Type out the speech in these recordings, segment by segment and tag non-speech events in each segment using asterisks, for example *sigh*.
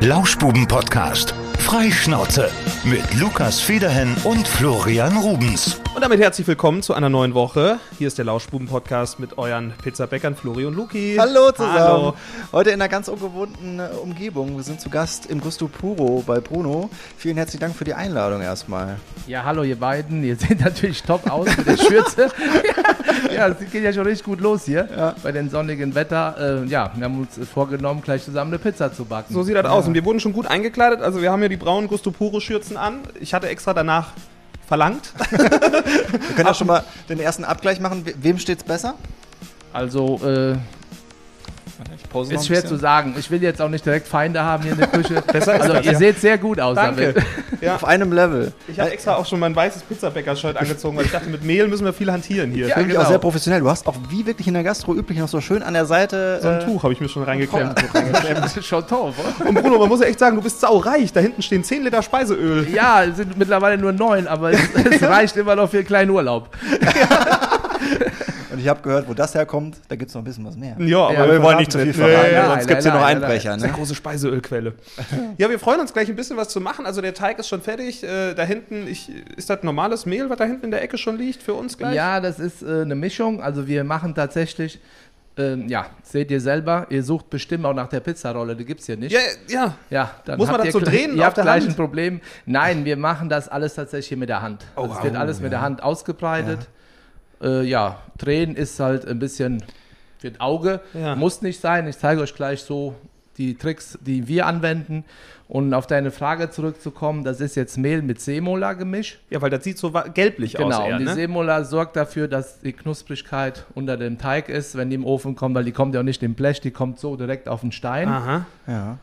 Lauschbuben-Podcast. Freischnauze mit Lukas Federhen und Florian Rubens. Und damit herzlich willkommen zu einer neuen Woche. Hier ist der Lauschbuben-Podcast mit euren Pizzabäckern Flori und Luki. Hallo zusammen. Hallo. Heute in einer ganz ungewohnten äh, Umgebung. Wir sind zu Gast im Gusto Puro bei Bruno. Vielen herzlichen Dank für die Einladung erstmal. Ja, hallo ihr beiden. Ihr seht natürlich top aus mit der Schürze. *laughs* *laughs* *laughs* ja, es geht ja schon richtig gut los hier Ja. bei dem sonnigen Wetter. Äh, ja, wir haben uns vorgenommen, gleich zusammen eine Pizza zu backen. So sieht das aus. Und wir wurden schon gut eingekleidet. Also wir haben hier die braunen Gusto Puro Schürzen an. Ich hatte extra danach verlangt. *laughs* Wir können ja schon mal den ersten Abgleich machen. We wem steht's besser? Also, äh, ist schwer zu sagen. Ich will jetzt auch nicht direkt Feinde haben hier in der Küche. *laughs* Besser also, das, ihr ja. seht sehr gut aus Danke. damit. *laughs* Ja. Auf einem Level. Ich habe extra auch schon mein weißes Pizzabäcker-Shirt angezogen, weil ich dachte, mit Mehl müssen wir viel hantieren hier. Ja, Finde ich genau. auch sehr professionell. Du hast auch wie wirklich in der Gastro üblich noch so schön an der Seite. So ein äh, Tuch habe ich mir schon reingeklemmt. *laughs* Schon oder? Und Bruno, man muss ja echt sagen, du bist saureich. Da hinten stehen 10 Liter Speiseöl. Ja, es sind mittlerweile nur neun, aber es, es reicht immer noch für einen kleinen Urlaub. *laughs* Und ich habe gehört, wo das herkommt, da gibt es noch ein bisschen was mehr. Ja, aber Ja, wir wollen nicht zu viel verraten, Nein, sonst nein, gibt es hier noch Einbrecher. Das ist eine Ne? große Speiseölquelle. ja, wir freuen uns gleich ein bisschen was zu machen. Also der Teig ist schon fertig. Äh, da hinten, ich, ist das normales Mehl, was da hinten in der Ecke schon liegt für uns gleich? Ja, das ist äh, eine Mischung. Also wir machen tatsächlich, ähm, ja, seht ihr selber, ihr sucht bestimmt auch nach der Pizzarolle, die gibt es hier nicht. Ja, ja. Ja, dann Muss man das so drehen Ihr auf habt der gleich Hand? ein Problem. Nein, wir machen das alles tatsächlich hier mit der Hand. Oh, also es wird alles mit der Hand ausgebreitet. Ja. Äh, ja, drehen ist halt ein bisschen für das Auge. Ja. Muss nicht sein. Ich zeige euch gleich so die Tricks, die wir anwenden. Und auf deine Frage zurückzukommen, das ist jetzt Mehl mit Semola-Gemisch. Ja, weil das sieht so gelblich Genau, aus. Eher, und die ne? Semola sorgt dafür, dass die Knusprigkeit unter dem Teig ist, wenn die im Ofen kommt, weil die kommt ja auch nicht im Blech, die kommt so direkt auf den Stein. Aha. Ja.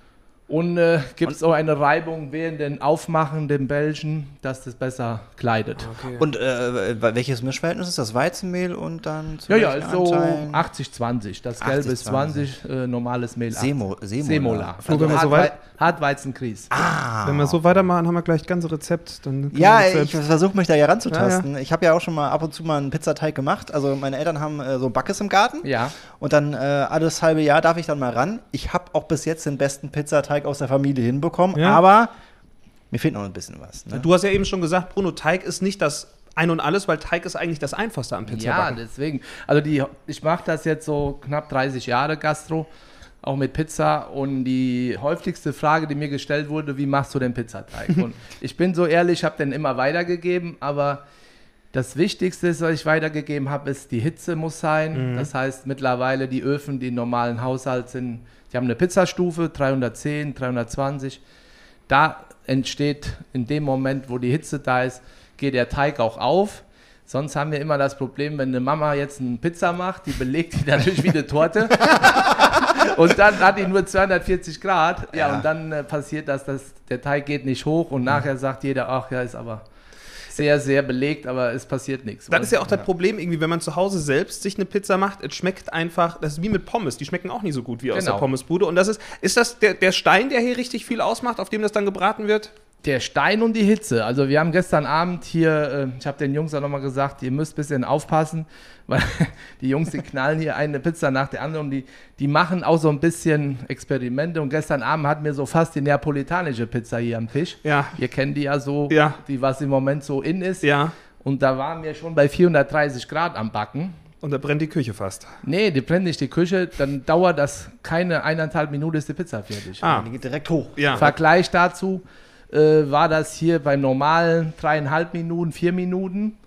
Und äh, gibt es auch eine Reibung während dem Aufmachen, dem Belgen, dass das besser kleidet. Okay. Und äh, welches Mischverhältnis ist das? Weizenmehl und dann zu Ja, ja, so Anteilen? 80-20. Das Gelbe ist 20, äh, normales Mehl 80. Semo, Semola. Semola. Flo, wenn wir so weit- Hartweizenkries. Ah. Wenn wir so weitermachen, haben wir gleich das ganze Rezept. Dann Ja, uns ich versuche mich da ja ranzutasten. Ich habe ja auch schon mal ab und zu mal einen Pizzateig gemacht. Also meine Eltern haben äh, so Backes im Garten. Ja. Und dann äh, alles halbe Jahr darf ich dann mal ran. Ich habe auch bis jetzt den besten Pizzateig aus der Familie hinbekommen. Ja. Aber mir fehlt noch ein bisschen was. Ne? Du hast ja eben schon gesagt, Bruno, Teig ist nicht das Ein und Alles, weil Teig ist eigentlich das Einfachste am Ja, Pizzabacken. deswegen. Also die, ich mache das jetzt so knapp 30 Jahre Gastro, auch mit Pizza. Und die häufigste Frage, die mir gestellt wurde, wie machst du den Pizzateig? *laughs* Und ich bin so ehrlich, habe den immer weitergegeben, aber das Wichtigste, was ich weitergegeben habe, ist, die Hitze muss sein. Das heißt, mittlerweile die Öfen, die im normalen Haushalt sind, die haben eine Pizzastufe, 310, 320. Da entsteht in dem Moment, wo die Hitze da ist, geht der Teig auch auf. Sonst haben wir immer das Problem, wenn eine Mama jetzt eine Pizza macht, die belegt die natürlich wie eine Torte. *laughs* und dann hat die nur 240 Grad. Ja, Ja. und dann äh, passiert das, dass der Teig geht nicht hoch und nachher sagt jeder, ach ja, ist aber sehr, sehr belegt, aber es passiert nichts. Das ist ja auch das Problem, irgendwie, wenn man zu Hause selbst sich eine Pizza macht, es schmeckt einfach, das ist wie mit Pommes, die schmecken auch nicht so gut wie aus Genau. der Pommesbude. Und das ist, ist das der, der Stein, der hier richtig viel ausmacht, auf dem das dann gebraten wird? Der Stein und die Hitze. Also wir haben gestern Abend hier, äh, ich habe den Jungs auch nochmal gesagt, ihr müsst ein bisschen aufpassen, *laughs* weil die Jungs, die knallen hier eine Pizza nach der anderen und die, die machen auch so ein bisschen Experimente. Und gestern Abend hatten wir so fast die neapolitanische Pizza hier am Tisch. Ja. Ihr kennt die ja so, Ja. die was im Moment so in ist. Ja. Und da waren wir schon bei 430 Grad am Backen. Und da brennt die Küche fast. Nee, die brennt nicht die Küche, dann dauert das keine eineinhalb Minuten, ist die Pizza fertig. Ah. Die geht direkt hoch. Ja. Vergleich dazu äh, war das hier bei normalen dreieinhalb Minuten, vier Minuten.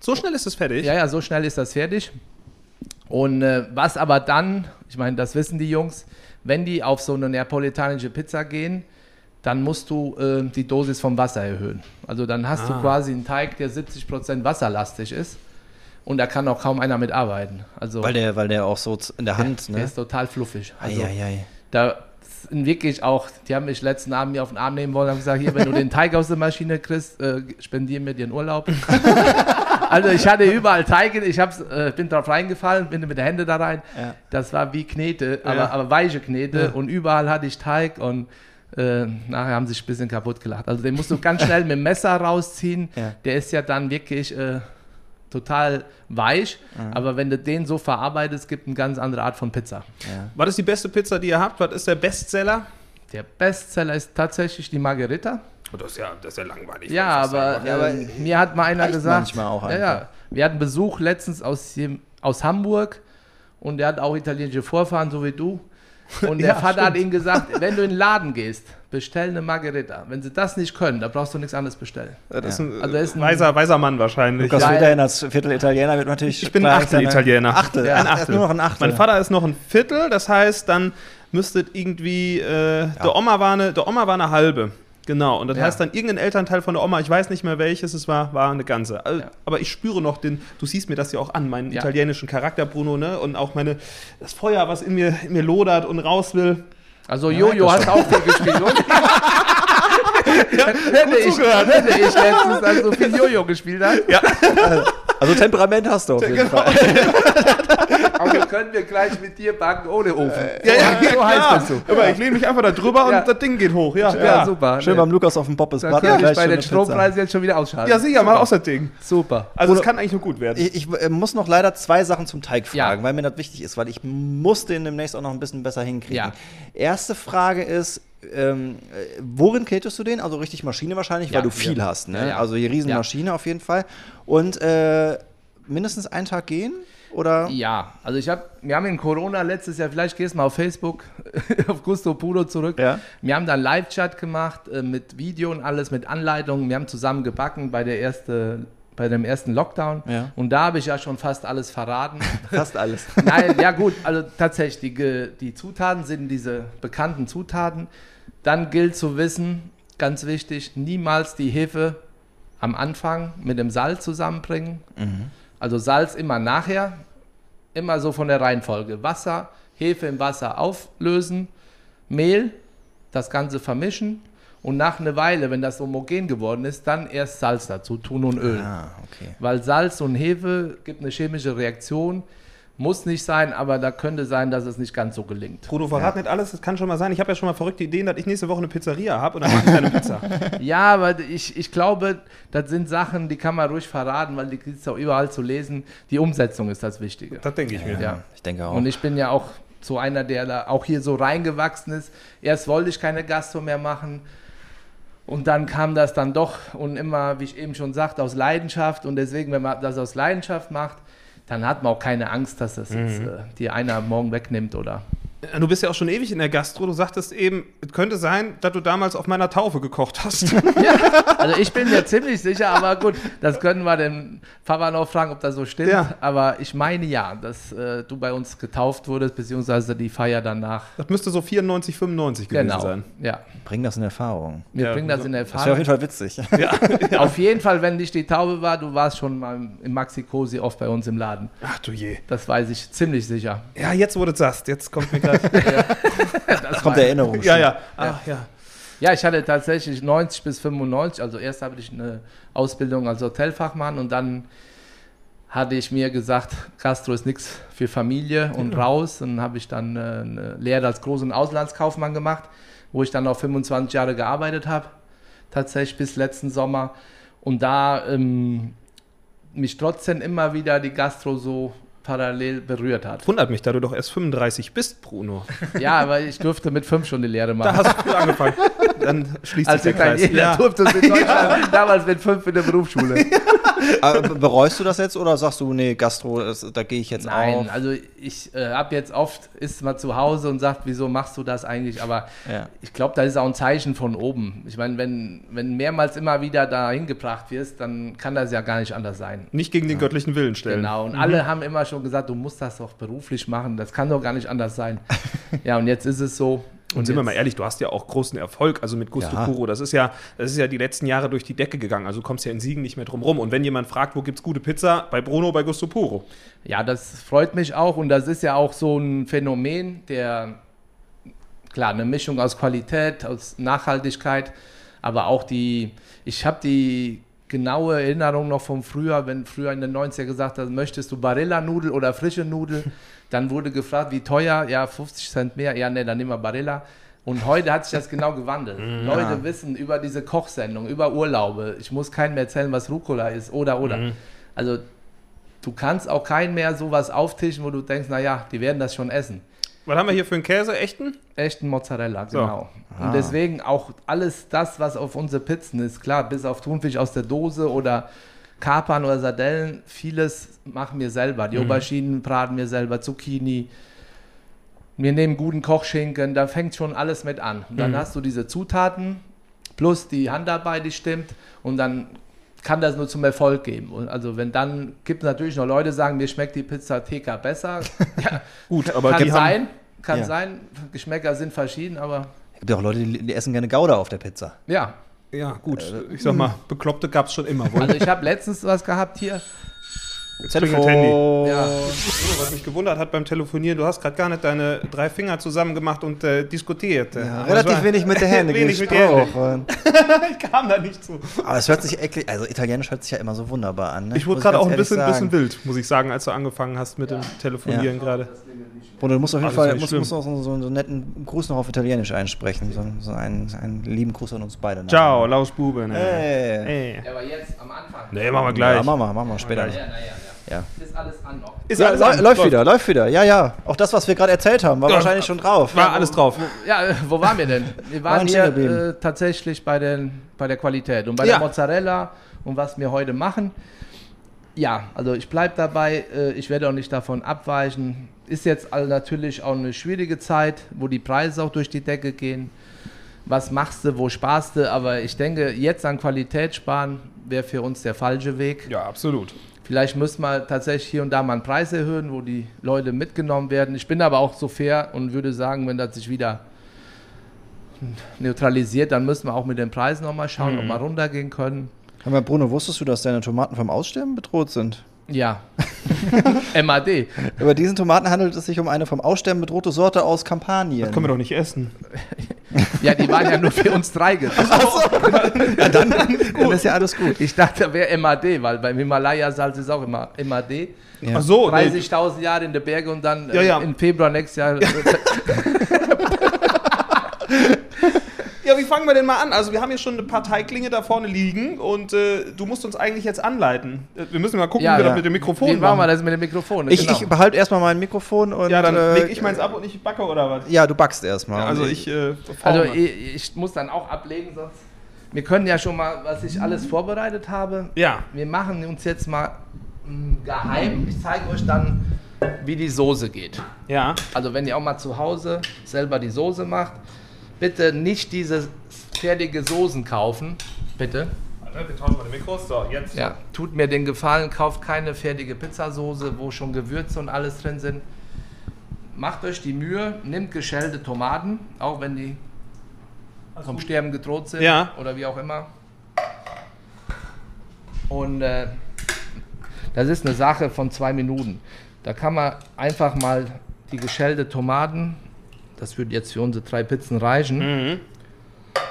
So schnell ist es fertig? Ja, ja, so schnell ist das fertig. Und äh, was aber dann, ich meine, das wissen die Jungs, wenn die auf so eine neapolitanische Pizza gehen, dann musst du äh, die Dosis vom Wasser erhöhen. Also dann hast Ah. du quasi einen Teig, der 70% wasserlastig ist. Und da kann auch kaum einer mit arbeiten. Also Weil der, weil der auch so in der Hand, der ne? ist total fluffig. Also, Eieiei. da sind wirklich auch, die haben mich letzten Abend mir auf den Arm nehmen wollen und haben gesagt, hier, wenn du den Teig aus der Maschine kriegst, äh, spendier mir einen Urlaub. *laughs* also ich hatte überall Teige, ich hab's, äh, bin drauf reingefallen, bin mit den Händen da rein. Ja. Das war wie Knete, aber, Ja. aber weiche Knete Ja. und überall hatte ich Teig und äh, nachher haben sie sich ein bisschen kaputt gelacht. Also den musst du ganz schnell mit dem Messer rausziehen. Der ist ja dann wirklich äh, total weich, aber wenn du den so verarbeitest, gibt eine ganz andere Art von Pizza. Ja. Was ist die beste Pizza, die ihr habt? Was ist der Bestseller? Der Bestseller ist tatsächlich die Margarita. Oh, Das ist ja, das ist ja langweilig. Ja, aber, sagen. aber ähm, mir hat mal einer gesagt, manchmal auch ja, einfach. ja, wir hatten Besuch letztens aus, aus Hamburg und der hat auch italienische Vorfahren, so wie du. Und *laughs* der Ja, Vater hat stimmt. ihm gesagt, wenn du in den Laden gehst, bestell eine Margarita. Wenn sie das nicht können, dann brauchst du nichts anderes bestellen. Das ist ein, Also er ist ein- weiser, weiser Mann wahrscheinlich. Lukas Ja, als Viertel Italiener wird natürlich. Ich bin gleich Achtel Italiener. Achtel, Ja. ein Ein Achtel. Achtel. Nur noch ein Achtel. Mein Vater ist noch ein Viertel, das heißt, dann müsstet irgendwie, äh, der, Oma war eine, der Oma war eine halbe. Genau, und das Ja. heißt dann irgendein Elternteil von der Oma, ich weiß nicht mehr welches es war, war eine ganze. Also, Ja. Aber ich spüre noch den, du siehst mir das ja auch an, meinen Ja. italienischen Charakter, Bruno, ne? Und auch meine, das Feuer, was in mir, in mir lodert und raus will. Also Jojo hat auch viel gespielt, oder? *laughs* hätte, ich, hätte ich letztens dann so viel Jojo gespielt hat. *laughs* Also Temperament hast du auf jeden Fall. *laughs* Aber können wir gleich mit dir backen ohne Ofen. Ja, ja, so heiß bist du. Aber ich lehne mich einfach da drüber Ja. und das Ding geht hoch. Ja, Ja, ja. super. Schön beim Lukas auf dem Poppes Dann Blatt. könnte gleich ich bei den. Strompreisen jetzt schon wieder ausschalten. Ja, sicher, mal aus das Ding. Super. Also es kann eigentlich nur gut werden. Ich, ich äh, muss noch leider zwei Sachen zum Teig Ja. fragen, weil mir das wichtig ist, weil ich muss den demnächst auch noch ein bisschen besser hinkriegen. Ja. Erste Frage ist, ähm, äh, worin kätest du den? Also richtig Maschine wahrscheinlich, Ja, weil du viel ja. hast, ne? Ja. Also die Riesenmaschine auf jeden Fall. Und äh, mindestens einen Tag gehen? Oder? Ja, also ich habe, wir haben in Corona letztes Jahr, vielleicht gehst du mal auf Facebook, *laughs* auf Gusto Puro zurück. Ja. Wir haben dann Live-Chat gemacht äh, mit Video und alles, mit Anleitungen. Wir haben zusammen gebacken bei der erste, bei dem ersten Lockdown. Ja. Und da habe ich ja schon fast alles verraten. *laughs* Fast alles. *laughs* Nein, ja gut, also tatsächlich, die, die Zutaten sind diese bekannten Zutaten. Dann gilt zu wissen, ganz wichtig, niemals die Hefe am Anfang mit dem Salz zusammenbringen. Also Salz immer nachher, immer so von der Reihenfolge. Wasser, Hefe im Wasser auflösen, Mehl, das Ganze vermischen und nach einer Weile, wenn das homogen geworden ist, dann erst Salz dazu tun und Öl. Ah, okay. Weil Salz und Hefe gibt eine chemische Reaktion. Muss nicht sein, aber da könnte sein, dass es nicht ganz so gelingt. Bruno, verrat nicht alles, das kann schon mal sein. Ich habe ja schon mal verrückte Ideen, dass ich nächste Woche eine Pizzeria habe und dann mache ich eine Pizza. *laughs* Ja, aber ich, ich glaube, das sind Sachen, die kann man ruhig verraten, weil die gibt es auch überall zu lesen. Die Umsetzung ist das Wichtige. Das denke ich mir. Ja. Ich denke auch. Und ich bin ja auch so einer, der da auch hier so reingewachsen ist. Erst wollte ich keine Gastro mehr machen. Und dann kam das dann doch und immer, wie ich eben schon sagte, aus Leidenschaft. Und deswegen, wenn man das aus Leidenschaft macht, dann hat man auch keine Angst, dass das jetzt äh, dir einer morgen wegnimmt oder. Du bist ja auch schon ewig in der Gastro. Du sagtest eben, es könnte sein, dass du damals auf meiner Taufe gekocht hast. *laughs* Also ich bin mir ziemlich sicher, aber gut, das können wir den Papa noch fragen, ob das so stimmt. Ja. Aber ich meine ja, dass äh, du bei uns getauft wurdest, beziehungsweise die Feier danach. Das müsste so 94, 95 gewesen Genau. sein. Ja, Bring das in Erfahrung. wir Ja, bringen das in Das wäre auf Erfahrung. jeden Fall witzig. *laughs* Auf jeden Fall, wenn dich die Taube war, du warst schon mal im Maxi Cosi oft bei uns im Laden. Ach du je. Das weiß ich ziemlich sicher. Ja, jetzt du das sagst, jetzt kommt mir gerade. *laughs* Das kommt der Erinnerung. ja, ja. Ach ja. Ja, ich hatte tatsächlich 90 bis 95, also erst habe ich eine Ausbildung als Hotelfachmann und dann hatte ich mir gesagt, Gastro ist nichts für Familie und raus. Und dann habe ich dann äh, eine Lehre als Groß- und Auslandskaufmann gemacht, wo ich dann auch 25 Jahre gearbeitet habe, tatsächlich bis letzten Sommer. Und da ähm, mich trotzdem immer wieder die Gastro so parallel berührt hat. Wundert mich, da du doch erst 35 bist, Bruno. *laughs* Ja, aber ich durfte mit fünf schon die Lehre machen. Da hast du angefangen. Dann schließt Als sich der Kreis. Italiener durfte es in Deutschland damals mit fünf in der Berufsschule. Be- bereust du das jetzt oder sagst du, nee, Gastro, das, da gehe ich jetzt Nein, auf? also ich äh, habe jetzt oft, ist mal zu Hause und sagt, wieso machst du das eigentlich? Aber Ja. ich glaube, das ist auch ein Zeichen von oben. Ich meine, wenn, wenn mehrmals immer wieder dahin gebracht wirst, dann kann das ja gar nicht anders sein. Nicht gegen den göttlichen Willen stellen. Genau, und alle haben immer schon gesagt, du musst das doch beruflich machen, das kann doch gar nicht anders sein. *laughs* ja, und jetzt ist es so. Und sind wir mal ehrlich, du hast ja auch großen Erfolg, also mit Gusto Ja. Puro. Das ist ja, das ist ja die letzten Jahre durch die Decke gegangen. Also du kommst ja in Siegen nicht mehr drum rum. Und wenn jemand fragt, wo gibt's gute Pizza? Bei Bruno, bei Gusto Puro. Ja, das freut mich auch und das ist ja auch so ein Phänomen, der klar eine Mischung aus Qualität, aus Nachhaltigkeit, aber auch die, ich habe die genaue Erinnerung noch vom früher, wenn früher in den 90er gesagt hat, möchtest du Barilla-Nudel oder frische Nudel, *laughs* dann wurde gefragt, wie teuer, ja 50 Cent mehr, ja ne, dann nehmen wir Barilla. Und heute hat sich das genau gewandelt. *laughs* Leute wissen über diese Kochsendung, über Urlaube. Ich muss keinem mehr erzählen, was Rucola ist oder oder. Also du kannst auch keinen mehr sowas auftischen, wo du denkst, naja, die werden das schon essen. Was haben wir hier für einen Käse? Echten? Echten Mozzarella, So. genau. Und deswegen auch alles das, was auf unsere Pizzen ist, klar, bis auf Thunfisch aus der Dose oder Kapern oder Sardellen, vieles machen wir selber. Die Auberginen braten wir selber, Zucchini. Wir nehmen guten Kochschinken, da fängt schon alles mit an. Und dann hast du diese Zutaten plus die Handarbeit, die stimmt und dann kann das nur zum Erfolg geben. Und also wenn dann, gibt es natürlich noch Leute, die sagen, mir schmeckt die Pizza TK besser. *laughs* ja, Gut, aber kann die haben, sein, kann Ja. sein. Geschmäcker sind verschieden, aber Es gibt ja auch Leute, die, die essen gerne Gouda auf der Pizza. ja. ja gut, ich sag mal, Bekloppte gab es schon immer. Wohl. Also ich habe letztens was gehabt hier. Klingelt Handy. Ja. Oh, was mich gewundert hat beim Telefonieren, du hast gerade gar nicht deine drei Finger zusammen gemacht und äh, diskutiert. Ja, relativ wenig mit der Hände *laughs* Wenig mit der gesprochen. *laughs* ich kam da nicht zu. Aber es hört sich eklig, also Italienisch hört sich ja immer so wunderbar an. Ne? Ich wurde gerade auch ein bisschen, bisschen wild, muss ich sagen, als du angefangen hast mit dem Telefonieren gerade. Bruno, du musst auf jeden Fall musst, musst auch so, so einen netten Gruß noch auf Italienisch einsprechen. So, so einen, einen lieben Gruß an uns beide. Ciao, Laus Bube. Ne? Hey. Hey. Aber jetzt am Anfang. Nee, machen wir gleich. Ja, machen wir, machen wir später. Ja, naja, ja. Ist alles an noch. Ist Ja, alles läu- an. läuft wieder, läuft wieder. Ja, ja. Auch das, was wir gerade erzählt haben, war Ja, wahrscheinlich schon drauf. War alles drauf. Ja, wo waren wir denn? Wir Waren waren hier äh, tatsächlich bei, den, bei der Qualität und bei Ja. der Mozzarella und was wir heute machen. Ja, also ich bleibe dabei, äh, ich werde auch nicht davon abweichen. Ist jetzt all natürlich auch eine schwierige Zeit, wo die Preise auch durch die Decke gehen. Was machst du, wo sparst du? Aber ich denke, jetzt an Qualität sparen wäre für uns der falsche Weg. Ja, absolut. Vielleicht müssen wir tatsächlich hier und da mal einen Preis erhöhen, wo die Leute mitgenommen werden. Ich bin aber auch so fair und würde sagen, wenn das sich wieder neutralisiert, dann müssen wir auch mit den Preisen nochmal schauen, ob wir runtergehen können. Mal, Bruno, wusstest du, dass deine Tomaten vom Aussterben bedroht sind? Ja. *laughs* MAD. Bei diesen Tomaten handelt es sich um eine vom Aussterben bedrohte Sorte aus Kampanien. Das können wir doch nicht essen. *laughs* Ja, die waren ja nur für uns drei gedacht. Dann *laughs* ist ja alles gut. Ich dachte, da wäre MAD, weil beim Himalaya-Salz ist auch immer MAD. Ja. Ach so, nee. 30.000 Jahre in den Bergen und dann Ja, ja. Äh, im Februar nächstes Jahr. Ja, wie fangen wir denn mal an? Also wir haben hier schon ein paar Teiglinge da vorne liegen und äh, du musst uns eigentlich jetzt anleiten. Äh, Wir müssen mal gucken, Ja, wie wir ja. das mit dem Mikrofon Wie machen wir machen. das mit dem Mikrofon? Ich, Genau. ich behalte erstmal mein Mikrofon und. Ja, dann äh, leg ich meins ab und ich backe oder was? Ja, du backst erstmal. Also ich äh, Also ich, ich muss dann auch ablegen, sonst. Wir können ja schon mal, was ich alles vorbereitet habe. ja. Wir machen uns jetzt mal geheim. Ich zeige euch dann, wie die Soße geht. Ja. Also wenn ihr auch mal zu Hause selber die Soße macht, bitte nicht diese fertige Soßen kaufen. Bitte. Wir tauschen mal die Mikros. So, jetzt. Ja, tut mir den Gefallen, kauft keine fertige Pizzasoße, wo schon Gewürze und alles drin sind. Macht euch die Mühe, nimmt geschälte Tomaten, auch wenn die vom Sterben gedroht sind Ja. oder wie auch immer. Und äh, das ist eine Sache von zwei Minuten. Da kann man einfach mal die geschälte Tomaten, das würde jetzt für unsere drei Pizzen reichen. Mhm.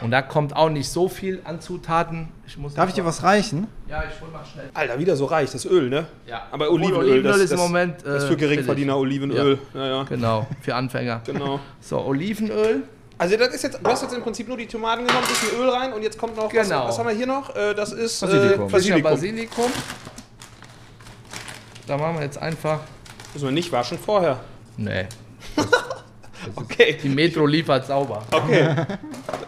Und da kommt auch nicht so viel an Zutaten. Ich muss Darf ich dir was reichen? Ja, ich hol mal schnell. Alter, wieder so reich, das Öl, ne? Ja. Aber Olivenöl, Olivenöl das, ist im das, Moment, das ist äh, für Geringverdiener. Olivenöl. Ja, ja. Genau, für Anfänger. *laughs* Genau. So, Olivenöl. Also das ist jetzt, du hast jetzt im Prinzip nur die Tomaten genommen, ein bisschen Öl rein und jetzt kommt noch, Genau. was, was haben wir hier noch? Äh, das ist Basilikum. Äh, Basilikum. Basilikum. Da machen wir jetzt einfach. Müssen wir nicht waschen vorher. Nee. *laughs* Okay. Die Metro liefert sauber. Okay.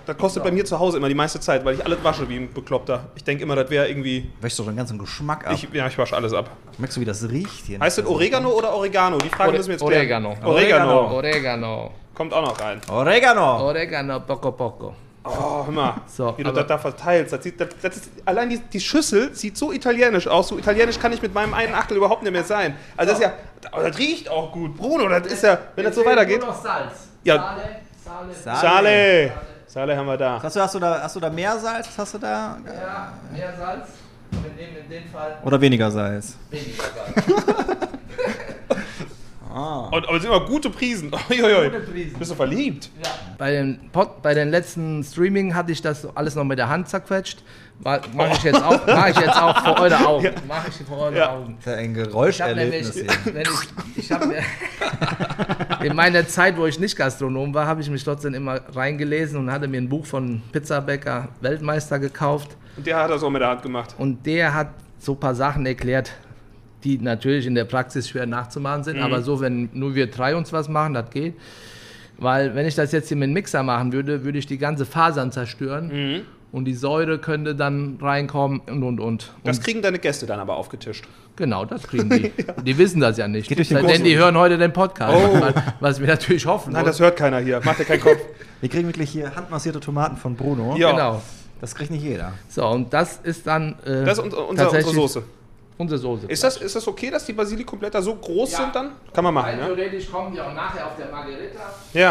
Das kostet bei mir zu Hause immer die meiste Zeit, weil ich alles wasche wie ein Bekloppter. Ich denke immer, das wäre irgendwie. Wäschst du den ganzen Geschmack ab? Ich, ja, ich wasche alles ab. Merkst du, wie das riecht hier? Heißt das Oregano oder Oregano? Die Frage Ore- müssen wir jetzt Oregano. klären. Oregano. Oregano. Kommt auch noch rein. Oregano! Oregano, poco poco. Oh, hör mal. So, wie du das da verteilst. Das sieht, das, das ist, allein die, die Schüssel sieht so italienisch aus. So italienisch kann ich mit meinem einen Achtel überhaupt nicht mehr sein. Also das ist ja. Aber das riecht auch gut. Bruno, das ist ja. Wenn das so weitergeht. Nur noch Salz. Ja. Sale, Sale. Sale. Sale haben wir da. Hast du, hast, du da, hast du da mehr Salz? Hast du da? Ja, mehr Salz. Wir nehmen in dem Fall Oder weniger Salz? weniger Salz. *laughs* Und, aber es sind immer gute Prisen. *laughs* Uiuiui. Gute Prisen. Bist du verliebt? Bei den, Pod, bei den letzten Streaming hatte ich das alles noch mit der Hand zerquetscht. Mache ich jetzt auch, mach ich jetzt auch vor eure *laughs* Augen. Mache ich vor eure Ja. Augen. Das ist ja ein Ich habe Geräuscherlebnis nämlich, hier. wenn ich, ich habe mir *laughs* in meiner Zeit, wo ich nicht Gastronom war, habe ich mich trotzdem immer reingelesen und hatte mir ein Buch von Pizzabäcker Weltmeister gekauft Und der hat das auch mit der Hand gemacht. und der hat so ein paar Sachen erklärt, die natürlich in der Praxis schwer nachzumachen Mhm. sind, aber so, wenn nur wir drei uns was machen, das geht. Weil wenn ich das jetzt hier mit dem Mixer machen würde, würde ich die ganze Fasern zerstören Mhm. und die Säure könnte dann reinkommen und und und. Das kriegen deine Gäste dann aber aufgetischt. genau, das kriegen die. *laughs* Die wissen das ja nicht. Geht durch den Denn die hören heute den Podcast, Oh. was, was wir natürlich hoffen. Nein, das hört keiner hier. Macht dir keinen Kopf. *laughs* Wir kriegen wirklich hier handmassierte Tomaten von Bruno. Ja. Genau. Das kriegt nicht jeder. So, und das ist dann äh, Das ist unser, unser, unsere Soße. Unsere Soße. Ist das, ist das okay, dass die Basilikumblätter so groß Ja. sind dann? Kann man machen, Rein ja? theoretisch kommen die auch nachher auf der Margherita. Ja.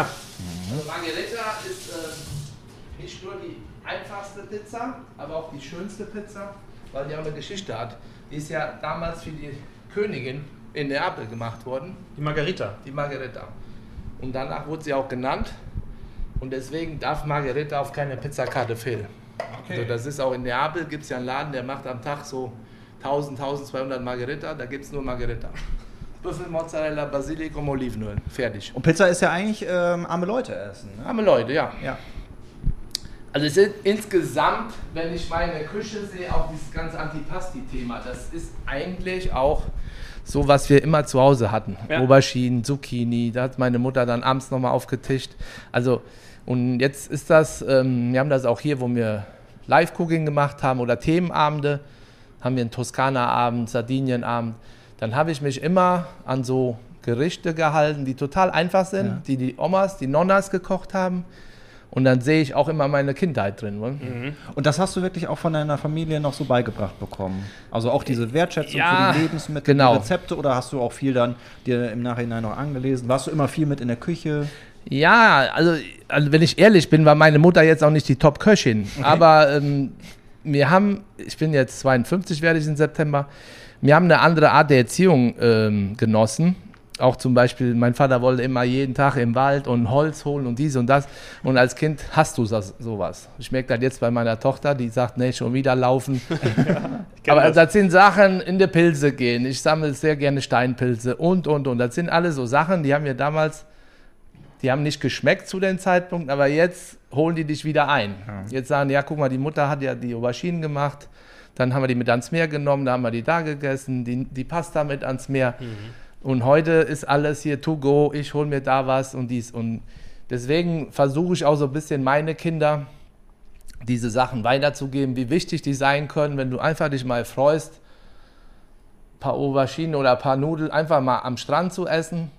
Also Margherita ist äh, nicht nur die einfachste Pizza, aber auch die schönste Pizza, weil die auch eine Geschichte hat. Die ist ja damals für die Königin in Neapel gemacht worden, Die Margarita. die Margherita. Und danach wurde sie auch genannt. Und deswegen darf Margherita auf keine Pizzakarte fehlen. Also das ist auch in Neapel, gibt es ja einen Laden, der macht am Tag so 1000, 1200 Margherita, da gibt es nur Margherita. *laughs* Büffel, Mozzarella, Basilikum, Olivenöl. Fertig. Und Pizza ist ja eigentlich ähm, arme Leute essen. Ne? Arme Leute, ja. Ja. Also es ist insgesamt, wenn ich meine Küche sehe, auch dieses ganze Antipasti-Thema, das ist eigentlich auch so, was wir immer zu Hause hatten. Ja. Auberginen, Zucchini, da hat meine Mutter dann abends nochmal aufgetischt. Also, und jetzt ist das, ähm, wir haben das auch hier, wo wir Live-Cooking gemacht haben oder Themenabende, haben wir einen Toskana-Abend, Sardinien-Abend. Dann habe ich mich immer an so Gerichte gehalten, die total einfach sind, Ja. die die Omas, die Nonnas gekocht haben. Und dann sehe ich auch immer meine Kindheit drin. ne? Und das hast du wirklich auch von deiner Familie noch so beigebracht bekommen? Also auch diese Wertschätzung Ja, für die Lebensmittel, genau. die Rezepte oder hast du auch viel dann dir im Nachhinein noch angelesen? Warst du immer viel mit in der Küche? Ja, also, also wenn ich ehrlich bin, war meine Mutter jetzt auch nicht die Top-Köchin. Aber ähm, wir haben, ich bin jetzt 52, werde ich im September, wir haben eine andere Art der Erziehung ähm, genossen. Auch zum Beispiel, mein Vater wollte immer jeden Tag im Wald und Holz holen und dies und das. Und als Kind hast du das, sowas. Ich merke das jetzt bei meiner Tochter, die sagt, nee, schon wieder laufen. *laughs* kenn Aber das. das sind Sachen, in der Pilze gehen. Ich sammle sehr gerne Steinpilze und, und, und. Das sind alles so Sachen, die haben mir damals, die haben nicht geschmeckt zu dem Zeitpunkt, aber jetzt holen die dich wieder ein. Jetzt sagen, ja, guck mal, die Mutter hat ja die Auberginen gemacht, dann haben wir die mit ans Meer genommen, da haben wir die da gegessen, die, die Pasta mit ans Meer. Und heute ist alles hier to go, ich hole mir da was und dies. Und deswegen versuche ich auch so ein bisschen meine Kinder diese Sachen weiterzugeben, wie wichtig die sein können, wenn du einfach dich mal freust, ein paar Auberginen oder ein paar Nudeln einfach mal am Strand zu essen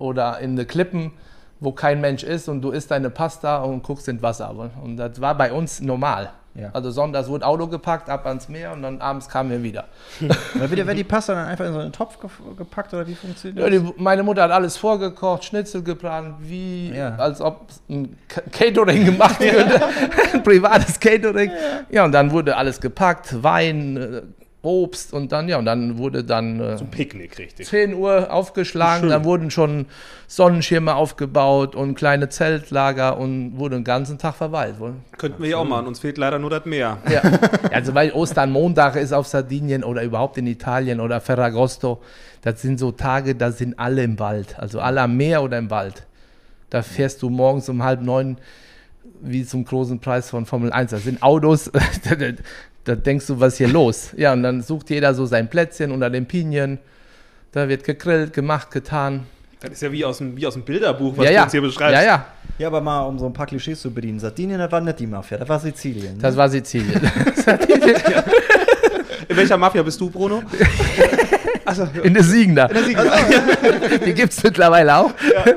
oder in den Klippen, wo kein Mensch ist und du isst deine Pasta und guckst ins Wasser. Und das war bei uns normal. Ja. Also sonntags wurde Auto gepackt, ab ans Meer und dann abends kamen wir wieder. *laughs* Wird, die Pasta dann einfach in so einen Topf gepackt oder wie funktioniert Ja, das? die, meine Mutter hat alles vorgekocht, Schnitzel gebrannt, wie Ja. als ob ein Ca- Catering gemacht *laughs* würde, *laughs* ein privates Catering. Ja. und dann wurde alles gepackt, Wein, äh, Obst und dann ja und dann wurde dann äh, Picknick, richtig. 10 Uhr aufgeschlagen, Schön. dann wurden schon Sonnenschirme aufgebaut und kleine Zeltlager und wurde den ganzen Tag verweilt. Wohl. Könnten wir ja auch machen. Uns fehlt leider nur das Meer. Ja. *laughs* Also weil Osternmontag ist auf Sardinien oder überhaupt in Italien oder Ferragosto, das sind so Tage, da sind alle im Wald, also alle am Meer oder im Wald. Da fährst du morgens um halb neun wie zum großen Preis von Formel 1. Das sind Autos, *laughs* da, denkst du, was ist hier los? Ja, und dann sucht jeder so sein Plätzchen unter den Pinien. Da wird gegrillt, gemacht, getan. Das ist ja wie aus dem, wie aus dem Bilderbuch, was ja, du ja. uns hier beschreibst. Ja, ja, Ja, aber mal um so ein paar Klischees zu bedienen. Sardinien, das war nicht die Mafia, das war Sizilien. Ne? das war Sizilien. *laughs* *laughs* In welcher Mafia bist du, Bruno? Achso, In der Siegner. Die gibt es mittlerweile auch. Ja,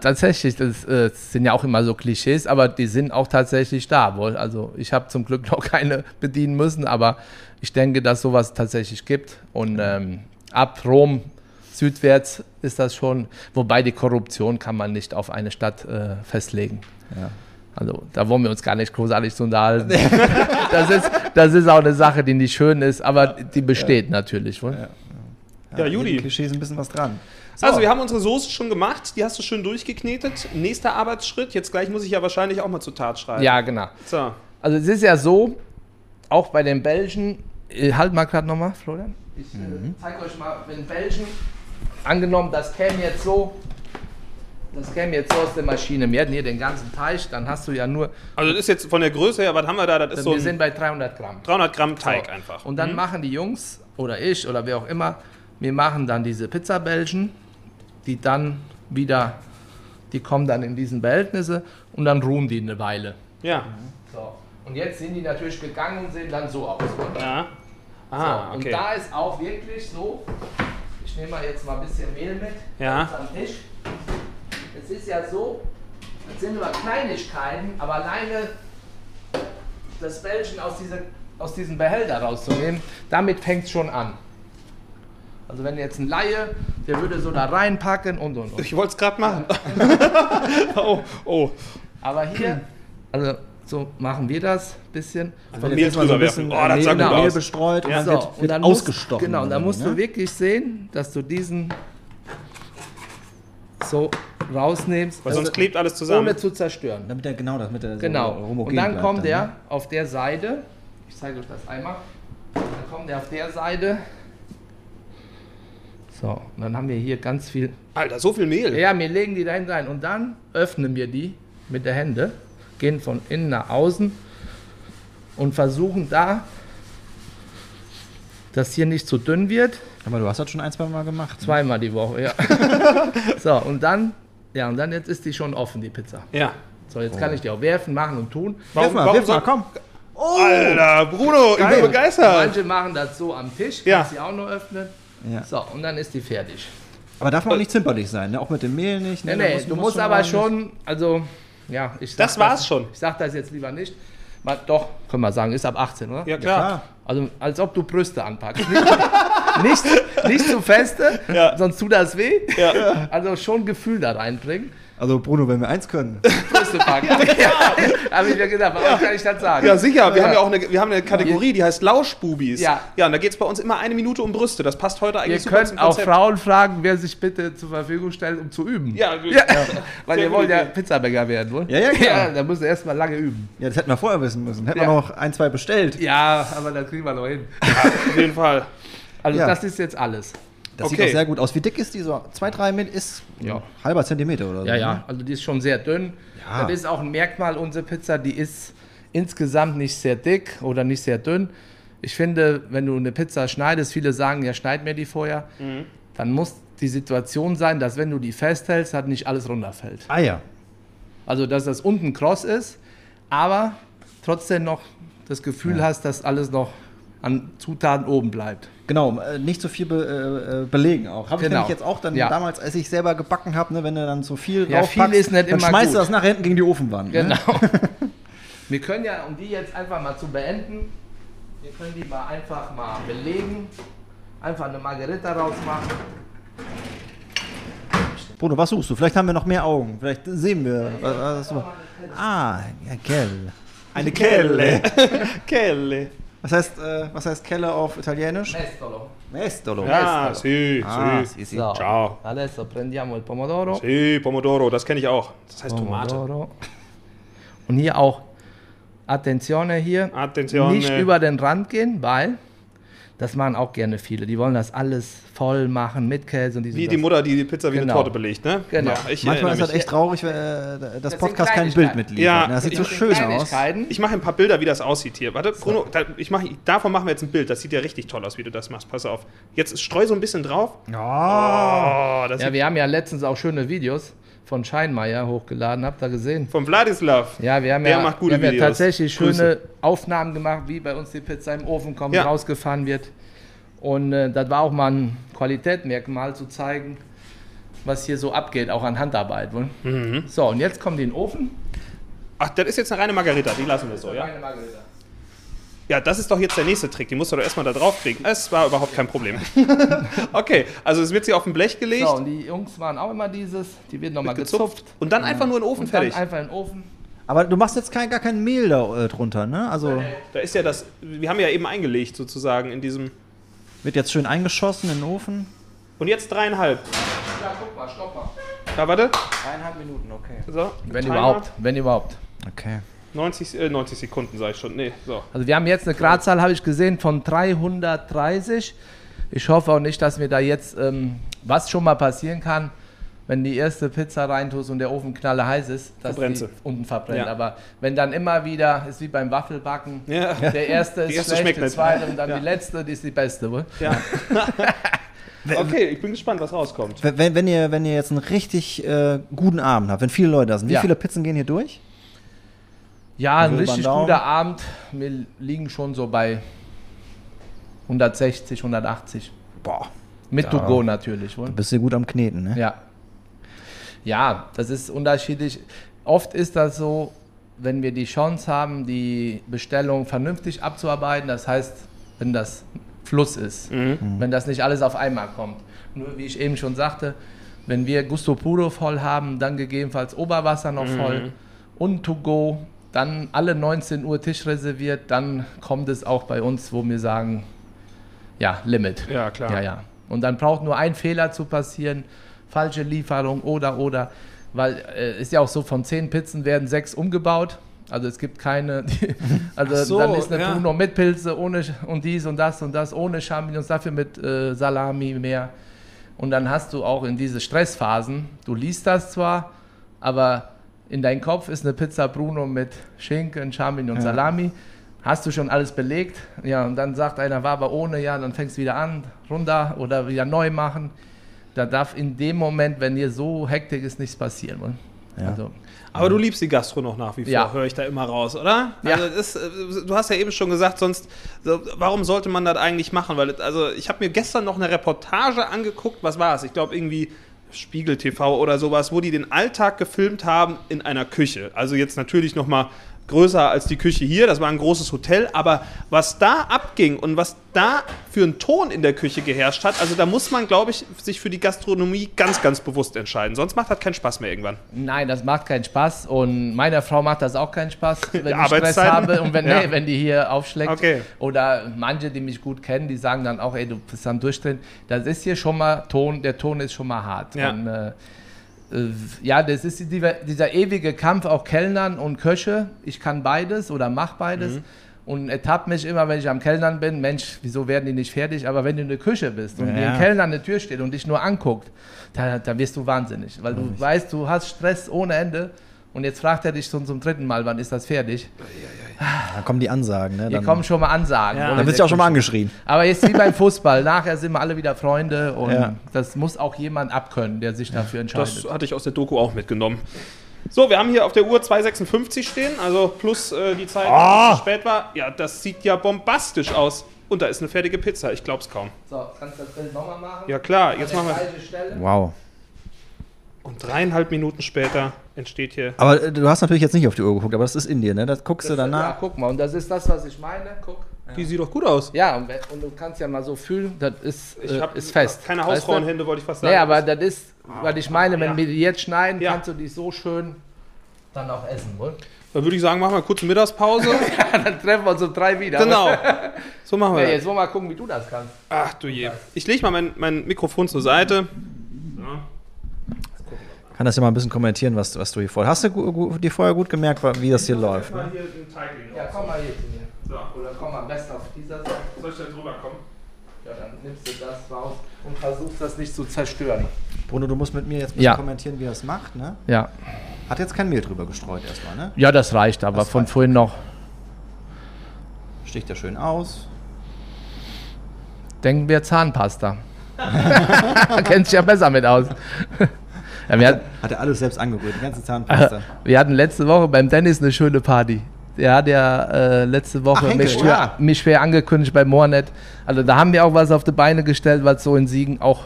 tatsächlich, das, äh, sind ja auch immer so Klischees, aber die sind auch tatsächlich da. Wohl. Also ich habe zum Glück *laughs* noch keine bedienen müssen, aber ich denke, dass sowas tatsächlich gibt. Und ähm, ab Rom südwärts ist das schon, wobei die Korruption kann man nicht auf eine Stadt äh, festlegen. Ja. Also da wollen wir uns gar nicht großartig zu unterhalten. *laughs* das, ist, das ist auch eine Sache, die nicht schön ist, aber die besteht natürlich. Wohl. Ja, Judy. jedem Klischee ist ein bisschen was dran. So. Also, wir haben unsere Soße schon gemacht. Die hast du schön durchgeknetet. Nächster Arbeitsschritt. Jetzt gleich muss ich ja wahrscheinlich auch mal zur Tat schreiten. Ja, genau. So. Also es ist ja so, auch bei den Belgen, äh, halt mal gerade nochmal, Florian. Ich äh, zeige euch mal, wenn Belgen, angenommen, das käme jetzt so Das käme jetzt so aus der Maschine. Wir hätten hier den ganzen Teig, dann hast du ja nur. Also das ist jetzt von der Größe her, was haben wir da? Das ist so wir sind bei 300 Gramm. 300 Gramm Teig So. einfach. Und dann machen die Jungs oder ich oder wer auch immer, wir machen dann diese Pizzabällchen, die dann wieder, die kommen dann in diesen Behältnisse und dann ruhen die eine Weile. Ja. So. Und jetzt sind die natürlich gegangen und sehen dann so aus. Ja. So. Ah, Und okay. da ist auch wirklich so, ich nehme mal jetzt mal ein bisschen Mehl mit Ja. am Tisch. Es ist ja so, das sind nur Kleinigkeiten, aber alleine das Bällchen aus, dieser, aus diesem Behälter rauszunehmen, damit fängt es schon an. Also wenn jetzt ein Laie, der würde so da reinpacken und und und. Ich wollte es gerade machen. *laughs* oh, oh. Aber hier, also so machen wir das ein bisschen. Einfach Jetzt Mehl erstmal so drüber ein bisschen werfen. Oh, das Mehl, sah gut Mehl aus. bestreut und Ja. dann So, wird, und wird dann musst- ausgestochen. Genau, und dann musst ne? du wirklich sehen, dass du diesen so rausnimmst, Weil sonst klebt alles zusammen. ohne zu zerstören. Damit der genau das mit der Genau. so Und dann kommt der ne? auf der Seite, ich zeige euch das einmal, dann kommt der auf der Seite. So, und dann haben wir hier ganz viel. Alter, so viel Mehl. Ja, wir legen die da rein und dann öffnen wir die mit der Hände, gehen von innen nach außen und versuchen da, dass hier nicht zu dünn wird. Aber du hast das schon ein, zwei Mal gemacht. ne? Zweimal die Woche, ja. *laughs* so, und dann, ja, und dann jetzt ist die schon offen, die Pizza. Ja. So, jetzt kann ich die auch werfen, machen und tun. Wirf mal, warum wirf mal, komm. Alter, Bruno, ich bin begeistert. Manche machen das so am Tisch, Ja. kannst sie auch nur öffnen. Ja. So, und dann ist die fertig. Aber darf man auch nicht zimperlich sein, ne? auch mit dem Mehl nicht. Nee, Ne? nee, Da du musst aber schon, also, ja, ich sag Das war's schon. Ich sag das jetzt lieber nicht. Mal, doch, können wir sagen, ist ab 18, oder? Ja, Ja, klar. klar. Also, als ob du Brüste anpackst. Nicht, *laughs* nicht, nicht zu feste, Ja. sonst tut das weh. Ja. Also schon Gefühl da reinbringen. Also Bruno, wenn wir eins können. Brüste packen. *laughs* ja, habe ich mir gedacht, warum kann ich das sagen? Ja, sicher. Wir Ja. haben ja auch eine, wir haben eine Kategorie, die heißt Lauschbubis. Ja. Ja, und da geht es bei uns immer eine Minute um Brüste. Das passt heute eigentlich super könnt zum auch. Frauen fragen, wer sich bitte zur Verfügung stellt, um zu üben. Ja, Weil Sehr ihr wollt gute ja. Pizzabäcker werden, wohl? Ja, ja, klar. Ja, da müsst ihr erstmal lange üben. Ja, das hätten wir vorher wissen müssen. Hätten Ja. wir noch ein, zwei bestellt. Ja, aber das kriegen wir noch hin. auf jeden Fall. Also Ja. das ist jetzt alles. Das sieht Okay. auch sehr gut aus. Wie dick ist die so? Zwei, drei mit ist Ja. ein halber Zentimeter oder so. Ja, ne? ja, also die ist schon sehr dünn. Ja. Das ist auch ein Merkmal unserer Pizza, die ist insgesamt nicht sehr dick oder nicht sehr dünn. Ich finde, wenn du eine Pizza schneidest, viele sagen, ja, schneid mir die vorher, dann muss die Situation sein, dass wenn du die festhältst, halt nicht alles runterfällt. Ah ja. Also, dass das unten kross ist, aber trotzdem noch das Gefühl hast, dass alles noch an Zutaten oben bleibt. Genau, äh, nicht so viel be, äh, äh, belegen auch. Habe ich Genau. nämlich jetzt auch dann Ja. damals, als ich selber gebacken habe, ne, wenn du dann so viel Ja, viel ist nicht dann immer schmeißt gut. du das nachher hinten gegen die Ofenwand. Ne? Genau. *laughs* Wir können ja, um die jetzt einfach mal zu beenden, wir können die mal einfach mal belegen, einfach eine Margarita rausmachen. Bruno, was suchst du? Vielleicht haben wir noch mehr Augen. Vielleicht sehen wir. Was, was du- ah, ja, Kell. Eine Kelle. Kelle. *laughs* Was heißt, äh, was heißt Kelle auf Italienisch? Mestolo. Mestolo. Ja, sì, Ah, sì. sì, sì. So, Ciao. adesso prendiamo il pomodoro. Sì, Pomodoro, das kenne ich auch. Das heißt Tomate. Pomodoro. Und hier auch, Attenzione hier, Attenzione. nicht über den Rand gehen, weil das machen auch gerne viele. Die wollen das alles voll machen mit Käse und diese Wie die Mutter, die die Pizza wie eine Genau. Torte belegt, ne? Genau. Ja, ich Manchmal ist das echt traurig, wenn äh, das, Das Podcast kein Bild mitliefert. Ja, ne? das sieht so schön aus. Ich mache ein paar Bilder, wie das aussieht hier. Warte, Bruno, da, ich mach, davon machen wir jetzt ein Bild. Das sieht ja richtig toll aus, wie du das machst. Pass auf. Jetzt streu so ein bisschen drauf. Ja. Oh, das Ja, wir haben ja letztens auch schöne Videos von Scheinmeier hochgeladen, habt ihr gesehen? von Vladislav. Ja, wir haben Der ja, macht gute wir haben ja tatsächlich Grüße. schöne Aufnahmen gemacht, wie bei uns die Pizza im Ofen kommt, Ja. rausgefahren wird. Und äh, das war auch mal ein Qualitätsmerkmal zu zeigen, was hier so abgeht, auch an Handarbeit. Mhm. So, und jetzt kommt die in den Ofen. Ach, das ist jetzt eine reine Margarita. Die lassen wir so, ja? Meine Margarita. Ja, das ist doch jetzt der nächste Trick. Die musst du doch erstmal da draufkriegen. Es war überhaupt kein Problem. *laughs* okay, also es wird sie auf ein Blech gelegt, So, und die Jungs machen auch immer dieses. Die wird nochmal gezupft gezupft. und dann einfach nur in den Ofen Und dann fertig. einfach in den Ofen. Aber du machst jetzt kein, gar kein Mehl da äh, drunter, ne? Also Da ist ja das, wir haben ja eben eingelegt sozusagen in diesem. wird jetzt schön eingeschossen in den Ofen. Und jetzt dreieinhalb. Ja, guck mal, stopp mal. Ja, warte. Dreieinhalb Minuten, okay. So, Wenn Timer. überhaupt, wenn überhaupt. Okay. 90, äh, 90 Sekunden, sage ich schon. Nee, so. Also wir haben jetzt eine Gradzahl, habe ich gesehen, von 330. Ich hoffe auch nicht, dass mir da jetzt, ähm, was schon mal passieren kann, wenn die erste Pizza reintust und der Ofen knalle heiß ist, dass Verbrennt die unten verbrennt. Ja. Aber wenn dann immer wieder, ist wie beim Waffelbacken, Ja. der erste Die ist erste schlecht, schmeckt der zweite und dann Ja. die letzte, die ist die beste. Wohl? Ja. *laughs* *laughs* okay, ich bin gespannt, was rauskommt. Wenn, wenn, ihr, wenn ihr jetzt einen richtig äh, guten Abend habt, wenn viele Leute da sind, wie Ja. viele Pizzen gehen hier durch? Ja, ein Also den richtig guter Abend. Wir liegen schon so bei 160, 180. Boah, Mit to go natürlich. Wohl? bist du gut am Kneten, ne? Ja. Ja, das ist unterschiedlich. Oft ist das so, wenn wir die Chance haben, die Bestellung vernünftig abzuarbeiten, das heißt, wenn das Fluss ist, wenn das nicht alles auf einmal kommt. Nur wie ich eben schon sagte, wenn wir Gusto Puro voll haben, dann gegebenenfalls Oberwasser noch voll und to go, dann alle 19 Uhr Tisch reserviert, dann kommt es auch bei uns, wo wir sagen, ja, Limit. Ja, klar. Ja, ja. Und dann braucht nur ein Fehler zu passieren, falsche Lieferung oder, oder. Weil äh, ist ja auch so, von zehn Pizzen werden sechs umgebaut. Also es gibt keine, *laughs* also so, dann ist eine ja. Bruno mit Pilze ohne und dies und das und das, ohne Champignons, dafür mit äh, Salami mehr. Und dann hast du auch in diese Stressphasen, du liest das zwar, aber in deinem Kopf ist eine Pizza Bruno mit Schinken, Champignon, Salami. Hast du schon alles belegt? Ja, und dann sagt einer, war aber ohne, ja, dann fängst du wieder an, runter oder wieder neu machen. Da darf in dem Moment, wenn dir so Hektik ist, nichts passieren. oder? Ja. Also, Aber du liebst die Gastro noch nach wie vor, Ja. höre ich da immer raus, oder? Ja. Also das, äh, du hast ja eben schon gesagt, sonst, so, warum sollte man das eigentlich machen? Weil, also ich habe mir gestern noch eine Reportage angeguckt, was war es? Ich glaube irgendwie Spiegel TV oder sowas, wo die den Alltag gefilmt haben in einer Küche. Also jetzt natürlich noch mal größer als die Küche hier, das war ein großes Hotel, aber was da abging und was da für ein Ton in der Küche geherrscht hat, also da muss man, glaube ich, sich für die Gastronomie ganz, ganz bewusst entscheiden. Sonst macht das keinen Spaß mehr irgendwann. nein, das macht keinen Spaß und meiner Frau macht das auch keinen Spaß, *laughs* wenn ich Stress habe und wenn, Ja. nee, wenn die hier aufschlägt. Okay. Oder manche, die mich gut kennen, die sagen dann auch, ey, du bist am Durchdrehen. Das ist hier schon mal Ton, der Ton ist schon mal hart. Ja. Und, äh, ja, das ist dieser, dieser ewige Kampf auch Kellnern und Köche. Ich kann beides oder mach beides. Mhm. Und ertappt mich immer, wenn ich am Kellnern bin, Mensch, wieso werden die nicht fertig? Aber wenn du in der Küche bist und Ja. dir ein Kellner an der Tür steht und dich nur anguckt, da, da wirst du wahnsinnig. Weil du weißt, du hast Stress ohne Ende. Und jetzt fragt er dich schon zum dritten Mal, wann ist das fertig? Da kommen die Ansagen, ne? Hier Dann, kommen schon mal Ansagen. Ja. dann bist du auch schon mal angeschrien. Aber jetzt wie beim Fußball, nachher sind wir alle wieder Freunde und Ja. das muss auch jemand abkönnen, der sich dafür entscheidet. Das hatte ich aus der Doku auch mitgenommen. So, wir haben hier auf der Uhr 2,56 stehen, also plus äh, die Zeit, Ah! die spät war. Ja, das sieht ja bombastisch aus. Und da ist eine fertige Pizza, ich glaub's kaum. so, kannst du das Bild nochmal machen? Ja klar, jetzt machen wir. Wow. Und dreieinhalb Minuten später entsteht hier. Aber äh, du hast natürlich jetzt nicht auf die Uhr geguckt, aber das ist in dir, ne? Das guckst du Ja, danach. guck mal, und das ist das, was ich meine. Guck. Die sieht doch gut aus. Ja, und, du kannst ja mal so fühlen, das ist, Ich äh, habe ist fest. keine Weißt du? Hausfrauenhände, wollte ich fast sagen. Nee, aber das ist, was ich meine, wenn ja. wir die jetzt schneiden, Ja. kannst du die so schön dann auch essen, wohl? Dann würde ich sagen, machen wir kurz eine Mittagspause. *laughs* dann treffen wir uns um drei wieder. genau. *laughs* So machen wir Ja, das. jetzt wollen wir mal gucken, wie du das kannst. Ach du je. Ich lege mal mein, mein Mikrofon zur Seite. Kann das ja mal ein bisschen kommentieren, was, was du hier vorher. Hast du gu- gu- dir vorher gut gemerkt, wie das hier läuft? Ne? Hier den Teig legen. Ja, komm mal hier zu mir. So, Oder komm am besten auf dieser Seite. soll ich da drüber kommen? Ja, dann nimmst du das raus und versuchst das nicht zu zerstören. Bruno, du musst mit mir jetzt ein bisschen Ja. kommentieren, wie er es macht, ne? Ja. Hat jetzt kein Mehl drüber gestreut erstmal, ne? Ja, das reicht, aber Das von reicht. vorhin noch. Sticht er schön aus. Denken wir Zahnpasta. *laughs* Kennt sich ja besser mit aus. Ja, wir, hat, Hat er alles selbst angerührt, die ganze Zahnpasta. wir hatten letzte Woche beim Dennis eine schöne Party. Der hat ja äh, letzte Woche Ach, mich, ja. schwer, mich schwer angekündigt bei Mornet. Also da haben wir auch was auf die Beine gestellt, was so in Siegen auch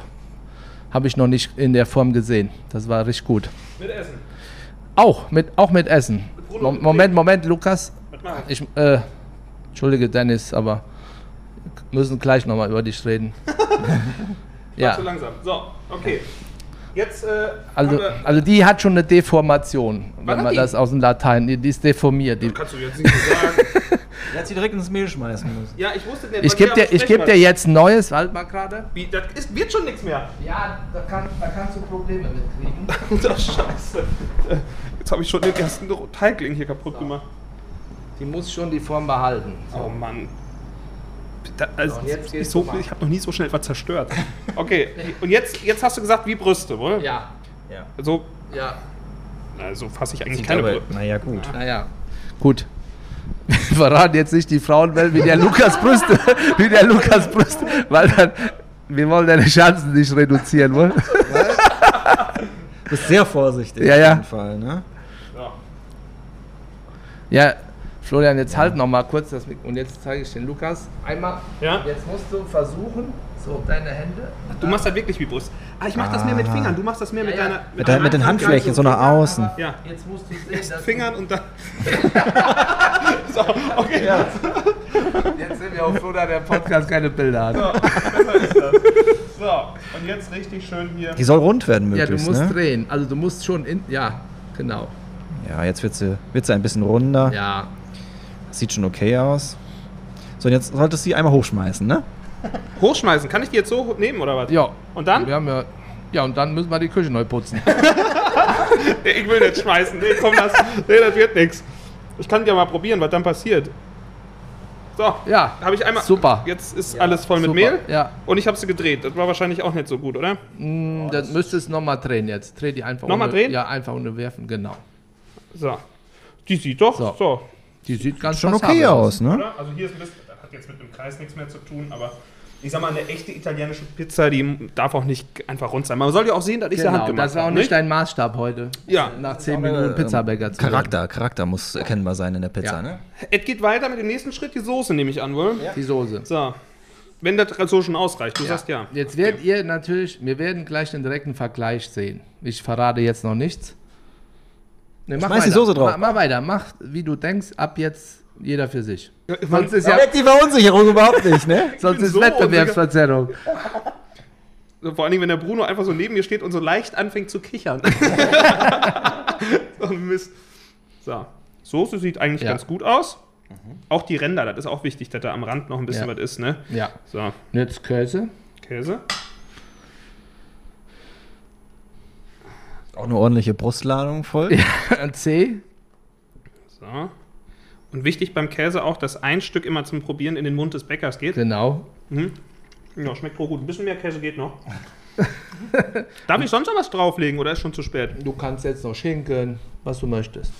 habe ich noch nicht in der Form gesehen. Das war richtig gut. Mit Essen. Auch mit, auch mit Essen. Mit Moment, Moment, Lukas. Was machen Ich, äh, Entschuldige, Dennis, aber müssen gleich nochmal über dich reden. *laughs* *laughs* Ja. ja, Zu langsam. So, okay. Jetzt, äh, also, also die hat schon eine Deformation, wenn man die? das aus dem Latein, die, die ist deformiert. Die, kannst du jetzt nicht so sagen. Er hat sie direkt ins Mehl schmeißen müssen. ja, ich wusste nicht. ich gebe dir, ich geb dir jetzt ein neues, halt mal gerade. Wie, das ist, wird schon nichts mehr. Ja, da, kann, da kannst du Probleme mitkriegen. *laughs* Ach, scheiße. Jetzt habe ich schon den ersten Teigling hier kaputt gemacht. Die muss schon die Form behalten. Oh Mann. Da, also, So, ich habe noch nie so schnell was zerstört. *laughs* Okay, und jetzt, jetzt hast du gesagt, wie Brüste, oder? Ja, Ja. So, Ja. na, so fasse ich eigentlich keine Brille. naja, gut. Naja, gut. Wir *laughs* verraten jetzt nicht die Frauenwelt wie der Lukas Brüste, *laughs* wie der Lukas Brüste, weil dann, wir wollen deine Chancen nicht reduzieren, wollen? Du bist sehr vorsichtig Ja, ja. auf jeden Fall, ne? Ja, Florian, jetzt halt noch mal kurz das Mik und jetzt zeige ich den Lukas einmal. Ja? Jetzt musst du versuchen, so deine Hände. Du machst das wirklich wie Brust. Ah, ich mach das mehr mit Fingern. Du machst das mehr mit Ja, ja. deiner. Mit, der, mit den Handflächen so nach außen. Ja. Jetzt musst du sehen, dass Fingern und dann. *laughs* so, okay. jetzt sind wir auf Florian, der Podcast keine Bilder hat. Besser ist das. So, und jetzt richtig schön hier. Die soll rund werden Ja, du möglichst, musst ne? drehen. Also du musst schon in. Ja, genau. Ja, jetzt wird sie, wird sie ein bisschen runder. Ja. Sieht schon okay aus. So, und jetzt solltest du sie einmal hochschmeißen, ne? *laughs* Hochschmeißen. Kann ich die jetzt so nehmen oder was? Ja. Und dann? Wir haben ja. Ja, und dann müssen wir die Küche neu putzen. *laughs* Nee, ich will nicht schmeißen. Nee, komm, das, nee, das wird nichts. Ich kann ja mal probieren, was dann passiert. So, Ja. habe ich einmal. Super. Jetzt ist alles voll mit Super. Mehl. Ja. Und ich habe sie gedreht. Das war wahrscheinlich auch nicht so gut, oder? Mm, Das müsstest du nochmal drehen jetzt. Dreh die einfach Nochmal ohne, drehen? Ja, einfach ohne werfen, genau. So. Die sieht doch So. so. Die sieht ganz Schon okay aus, ne? Oder? Also hier ist ein bisschen, das hat jetzt mit dem Kreis nichts mehr zu tun, aber ich sag mal, eine echte italienische Pizza, die darf auch nicht einfach rund sein. Man soll ja auch sehen, dass ich sie Genau, handgemacht das war auch habe, nicht dein Maßstab heute. Ja. Nach 10 Aber, Minuten ähm, Pizzabäcker zu Charakter, Charakter muss erkennbar sein in der Pizza, Ja. ne? Es geht weiter mit dem nächsten Schritt, die Soße nehme ich an, wohl? werden. Die Soße. So. Wenn das so schon ausreicht, du sagst ja. Jetzt werdet ihr natürlich, wir werden gleich den direkten Vergleich sehen. Ich verrate jetzt noch nichts. Nee, mach Schmeiß die weiter. Soße drauf. Mach, mach weiter, mach wie du denkst, ab jetzt jeder für sich. Man- Sonst ist ja weckt die Verunsicherung überhaupt nicht, ne? *laughs* sonst ist so Wettbewerbsverzerrung. So, Vor allem, wenn der Bruno einfach so neben mir steht und so leicht anfängt zu kichern. *laughs* so Mist. So. Soße sieht eigentlich Ja. ganz gut aus. Auch die Ränder, das ist auch wichtig, dass da am Rand noch ein bisschen Ja. was ist, ne? Ja. So, Und Jetzt Käse. Käse. Auch eine ordentliche Brustladung voll. *laughs* C. So. Und wichtig beim Käse auch, dass ein Stück immer zum Probieren in den Mund des Bäckers geht. Genau. Ja, schmeckt wohl gut. Ein bisschen mehr Käse geht noch. *laughs* Darf ich sonst noch was drauflegen oder ist schon zu spät? Du kannst jetzt noch Schinken, was du möchtest.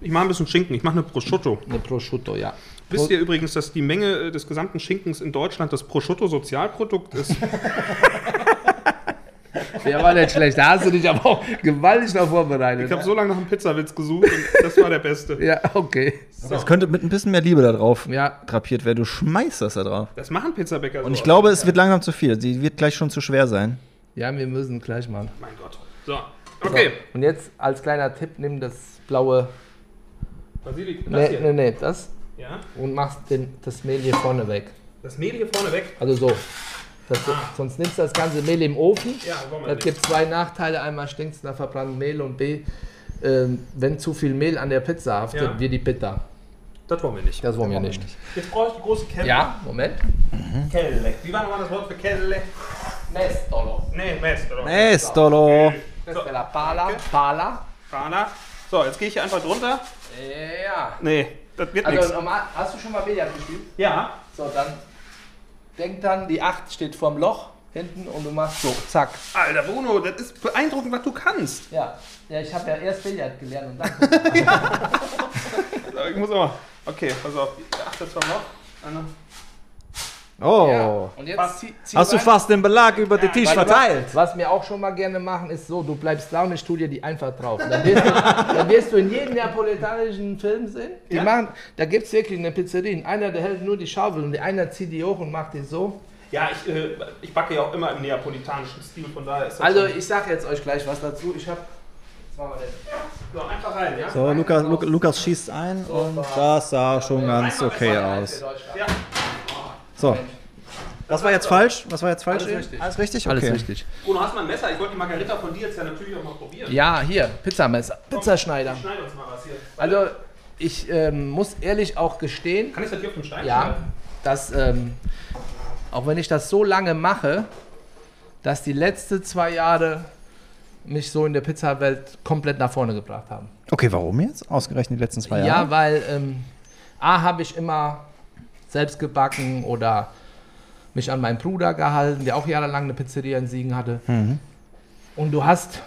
Ich mache ein bisschen Schinken. Ich mache eine Prosciutto. Eine Prosciutto, ja. Wisst ihr übrigens, dass die Menge äh, des gesamten Schinkens in Deutschland das Prosciutto-Sozialprodukt ist? *laughs* Der war nicht schlecht. Da hast du dich aber auch gewaltig noch vorbereitet. Ich habe so lange nach einem Pizzawitz gesucht und das war der beste. *laughs* ja, okay. Das könnte mit ein bisschen mehr Liebe da drauf Ja. drapiert werden. Du schmeißt das da drauf. Das machen Pizzabäcker so. Und ich glaube, es wird langsam zu viel. Sie wird gleich schon zu schwer sein. Ja, wir müssen gleich machen. Mein Gott. So, okay. Und jetzt als kleiner Tipp, nimm das blaue. Basilikum, Nee, nee, nee, das. Ja. Und machst den, das Mehl hier vorne weg. Das Mehl hier vorne weg. Also so. Das, Sonst nimmst du das ganze Mehl im Ofen. Ja, Das gibt zwei Nachteile. Einmal stinkt es nach verbranntem Mehl und B, ähm, wenn zu viel Mehl an der Pizza haftet, Ja. wird die bitter. Das wollen wir nicht. Das wollen wir nicht. Jetzt brauche ich die große Kelle. Ja, Moment. Kelle. Wie war nochmal das Wort für Kelle? Mestolo. Nee, Mest, oder? Estolo. Das wäre la Pala. Pala. Fahner. So, jetzt gehe ich hier einfach drunter. Ja. Nee, das wird Also nichts. normal, hast du schon mal Billard gespielt? Ja. So, dann denk dann, die 8 steht vorm Loch hinten und du machst so, zack. Alter, Bruno, das ist beeindruckend, was du kannst. Ja, ja ich habe ja erst Billard gelernt und dann. *laughs* So, *laughs* Ich muss aber. Okay, pass auf. Achtet zwar noch. Eine- Oh. Ja, und jetzt Was? zieh, zieh Hast du fast den Belag über den Tisch verteilt? Was, was wir auch schon mal gerne machen, ist so, du bleibst down, ich tu dir die einfach drauf. Dann wirst du, *laughs* dann wirst du in jedem neapolitanischen Film sehen. Die Ja? machen, da gibt es wirklich eine Pizzeria. Einer, der hält nur die Schaufel und der einer zieht die hoch und macht die so. Ja, ich, äh, ich backe ja auch immer im neapolitanischen Stil, von daher ist das. Also ich sag jetzt euch gleich was dazu. Ich habe. So, einfach rein, ja? So, Lukas, Lu Lukas schießt ein und das sah schon ganz okay aus. Ja. So. Was war jetzt falsch? Was war jetzt falsch? Alles richtig. Alles richtig? Alles Okay. richtig. Bruno, hast du mal ein Messer? Ich wollte die Margarita von dir jetzt ja natürlich auch mal probieren. Ja, hier, Pizzamesser, Pizzaschneider. Schneid uns mal was hier. Also ich ähm, muss ehrlich auch gestehen, Kann ich das hier auf dem Stein ja, schneiden? dass ähm, auch wenn ich das so lange mache, dass die letzten zwei Jahre mich so in der Pizzawelt komplett nach vorne gebracht haben. Okay, warum jetzt? Ausgerechnet die letzten zwei Ja, Jahre? weil ähm, A habe ich immer selbst gebacken oder mich an meinen Bruder gehalten, der auch jahrelang eine Pizzeria in Siegen hatte. Und du hast